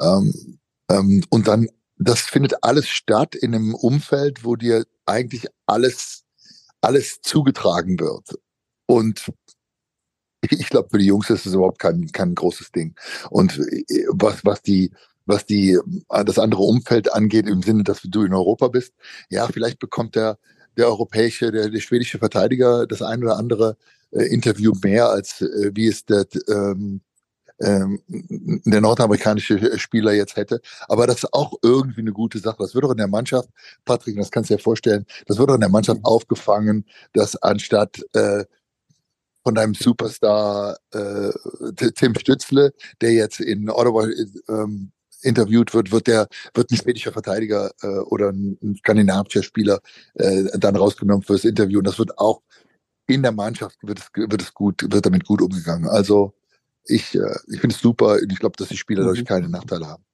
ähm, ähm, und dann das findet alles statt in einem Umfeld, wo dir eigentlich alles alles zugetragen wird und ich glaube, für die Jungs ist es überhaupt kein, kein großes Ding. Und äh, was, was die, was die, äh, das andere Umfeld angeht, im Sinne, dass du in Europa bist. Ja, vielleicht bekommt der, der europäische, der, der schwedische Verteidiger das ein oder andere äh, Interview mehr, als äh, wie es der, ähm, ähm, der nordamerikanische Spieler jetzt hätte. Aber das ist auch irgendwie eine gute Sache. Das wird auch in der Mannschaft, Patrick, das kannst du dir vorstellen, das wird auch in der Mannschaft aufgefangen, dass anstatt äh, von deinem Superstar äh, Tim Stützle, der jetzt in Ottawa ähm, interviewt wird, wird der wird ein schwedischer Verteidiger äh, oder ein skandinavischer Spieler äh, dann rausgenommen fürs Interview. Und das wird auch in der Mannschaft wird es, wird es gut, wird damit gut umgegangen. Also ich, äh, ich finde es super. Ich glaube, dass die Spieler mhm. dadurch keine Nachteile haben.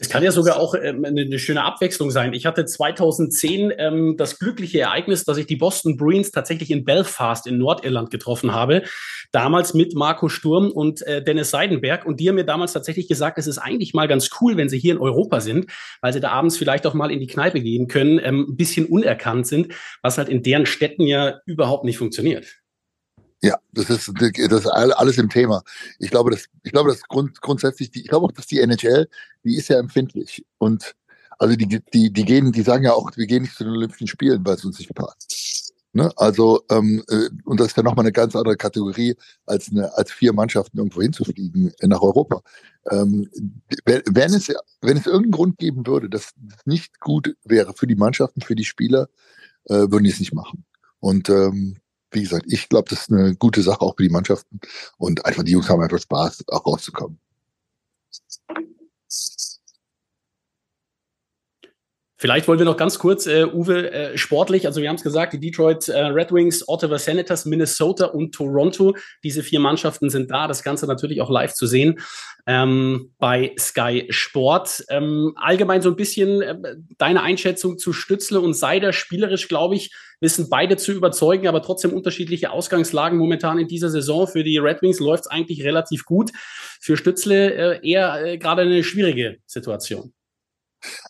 Es kann ja sogar auch ähm, eine, eine, schöne Abwechslung sein. Ich hatte 2010 ähm, das glückliche Ereignis, dass ich die Boston Bruins tatsächlich in Belfast in Nordirland getroffen habe. Damals mit Marco Sturm und äh, Dennis Seidenberg. Und die haben mir damals tatsächlich gesagt, es ist eigentlich mal ganz cool, wenn sie hier in Europa sind, weil sie da abends vielleicht auch mal in die Kneipe gehen können, ähm, ein bisschen unerkannt sind, was halt in deren Städten ja überhaupt nicht funktioniert. Ja, das ist, das ist alles im Thema. Ich glaube, dass, ich glaube, dass grund, grundsätzlich, die, ich glaube auch, dass die NHL, die ist ja empfindlich. Und also die, die, die gehen, die sagen ja auch, wir gehen nicht zu den Olympischen Spielen, weil es uns nicht passt. Ne? Also, ähm, äh, und das ist ja nochmal eine ganz andere Kategorie, als eine, als vier Mannschaften irgendwo hinzufliegen nach Europa. Ähm, wenn es, wenn es irgendeinen Grund geben würde, dass es nicht gut wäre für die Mannschaften, für die Spieler, äh, würden die es nicht machen. Und ähm, wie gesagt, ich glaube, das ist eine gute Sache auch für die Mannschaften und einfach die Jungs haben einfach Spaß, auch rauszukommen. Vielleicht wollen wir noch ganz kurz, äh, Uwe, äh, sportlich, also wir haben es gesagt, die Detroit äh, Red Wings, Ottawa Senators, Minnesota und Toronto, diese vier Mannschaften sind da, das Ganze natürlich auch live zu sehen ähm, bei Sky Sport. Ähm, allgemein so ein bisschen äh, deine Einschätzung zu Stützle und Seider, spielerisch, glaube ich, wissen beide zu überzeugen, aber trotzdem unterschiedliche Ausgangslagen momentan in dieser Saison. Für die Red Wings läuft es eigentlich relativ gut, für Stützle äh, eher äh, gerade eine schwierige Situation.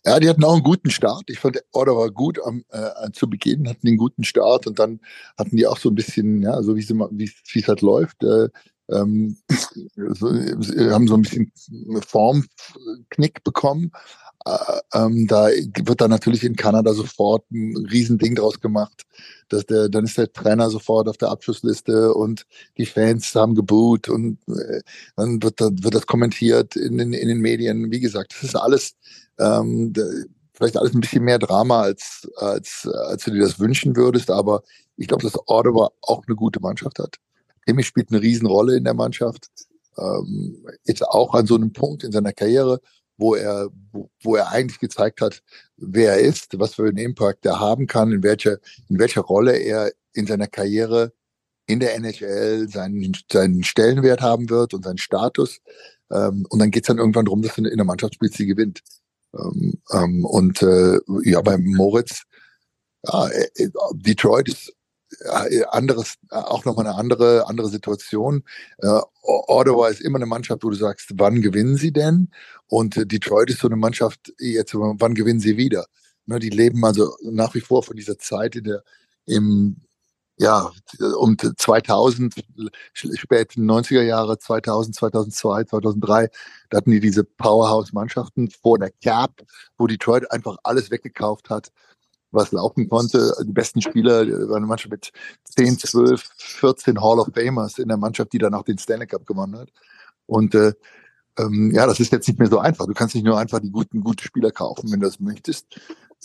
Ja, die hatten auch einen guten Start. Ich fand, Order war gut am, äh, zu Beginn, hatten einen guten Start und dann hatten die auch so ein bisschen, ja, so wie es halt läuft, äh, ähm, so, haben so ein bisschen Formknick bekommen. Äh, ähm, da wird dann natürlich in Kanada sofort ein Riesending draus gemacht. Dass der, dann ist der Trainer sofort auf der Abschlussliste und die Fans haben geboot und äh, dann wird, wird das kommentiert in den, in den Medien. Wie gesagt, das ist alles ähm, vielleicht alles ein bisschen mehr Drama, als, als, als du dir das wünschen würdest, aber ich glaube, dass Ottawa auch eine gute Mannschaft hat. Timmy spielt eine Riesenrolle in der Mannschaft, ähm, ist auch an so einem Punkt in seiner Karriere, wo er, wo, er eigentlich gezeigt hat, wer er ist, was für einen Impact er haben kann, in welcher, in welcher Rolle er in seiner Karriere in der NHL seinen, seinen Stellenwert haben wird und seinen Status. Ähm, und dann geht's dann irgendwann darum, dass du in der Mannschaft spielst, sie gewinnt. Ähm, ähm, und äh, ja, beim Moritz, ja, äh, äh, Detroit ist anderes, auch nochmal eine andere, andere Situation. Äh, Ottawa ist immer eine Mannschaft, wo du sagst, wann gewinnen sie denn? Und äh, Detroit ist so eine Mannschaft, jetzt, wann gewinnen sie wieder? Ne, die leben also nach wie vor von dieser Zeit in der, im, ja, um 2000, späten 90er Jahre, 2000, 2002, 2003, da hatten die diese Powerhouse-Mannschaften vor der Cap, wo Detroit einfach alles weggekauft hat, was laufen konnte. Die besten Spieler waren manchmal mit 10, 12, 14 Hall of Famers in der Mannschaft, die dann auch den Stanley Cup gewonnen hat. Und äh, ähm, ja, das ist jetzt nicht mehr so einfach. Du kannst nicht nur einfach die guten, guten Spieler kaufen, wenn du das möchtest,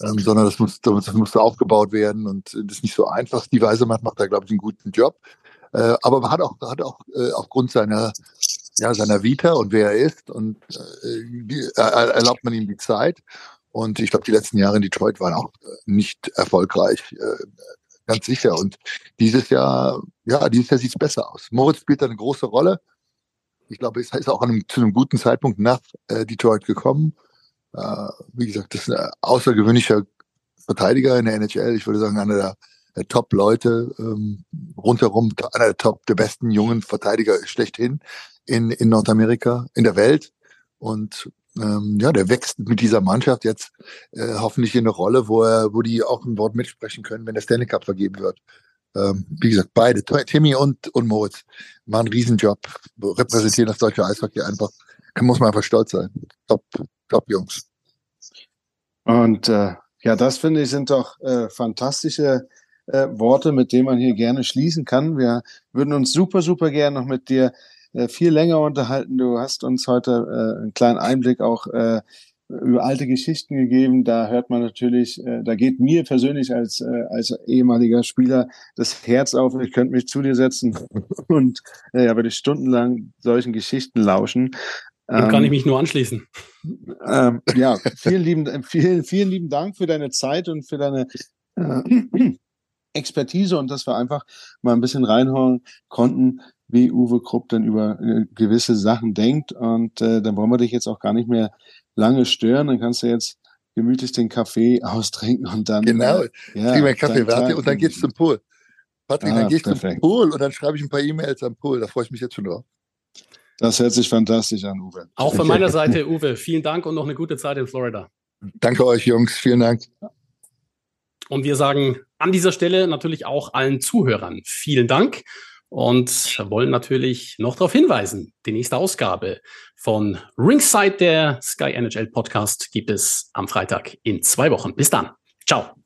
ähm, sondern das muss, das muss aufgebaut werden und das ist nicht so einfach. Die Weisemann macht da, glaube ich, einen guten Job. Äh, aber man hat auch, hat auch äh, aufgrund seiner, ja, seiner Vita und wer er ist und äh, erlaubt man ihm die Zeit. Und ich glaube, die letzten Jahre in Detroit waren auch äh, nicht erfolgreich, äh, ganz sicher. Und dieses Jahr, ja, dieses Jahr sieht es besser aus. Moritz spielt eine große Rolle. Ich glaube, es ist auch einem, zu einem guten Zeitpunkt nach äh, Detroit gekommen. Wie gesagt, das ist ein außergewöhnlicher Verteidiger in der NHL. Ich würde sagen, einer der, der Top-Leute ähm, rundherum, einer der Top, der besten jungen Verteidiger schlechthin in, in Nordamerika, in der Welt. Und ähm, ja, der wächst mit dieser Mannschaft jetzt äh, hoffentlich in eine Rolle, wo er, wo die auch ein Wort mitsprechen können, wenn der Stanley Cup vergeben wird. Ähm, wie gesagt, beide, Timmy und, und Moritz, machen einen Riesenjob, repräsentieren das deutsche Eishockey einfach. Da muss man einfach stolz sein. Top, top Jungs. Und äh, ja, das finde ich sind doch äh, fantastische äh, Worte, mit denen man hier gerne schließen kann. Wir würden uns super, super gerne noch mit dir viel länger unterhalten. Du hast uns heute äh, einen kleinen Einblick auch äh, über alte Geschichten gegeben. Da hört man natürlich, äh, da geht mir persönlich als, äh, als ehemaliger Spieler das Herz auf. Ich könnte mich zu dir setzen und äh, ja, würde stundenlang solchen Geschichten lauschen. Dem kann ich ähm, mich nur anschließen. Ähm, ja, vielen lieben, vielen, vielen lieben Dank für deine Zeit und für deine äh, Expertise und dass wir einfach mal ein bisschen reinhauen konnten, wie Uwe Krupp denn über äh, gewisse Sachen denkt. Und äh, dann wollen wir dich jetzt auch gar nicht mehr lange stören. Dann kannst du jetzt gemütlich den Kaffee austrinken und dann. Genau, äh, ja, trinke meinen Kaffee, warte, und dann geht's zum Pool. Patrick, ah, dann gehst du zum Pool und dann schreibe ich ein paar E-Mails am Pool. Da freue ich mich jetzt schon drauf. Das hört sich fantastisch an, Uwe. Auch von meiner Seite, Uwe, vielen Dank und noch eine gute Zeit in Florida. Danke euch, Jungs. Vielen Dank. Und wir sagen an dieser Stelle natürlich auch allen Zuhörern vielen Dank und wollen natürlich noch darauf hinweisen, die nächste Ausgabe von Ringside, der Sky NHL Podcast, gibt es am Freitag in zwei Wochen. Bis dann. Ciao.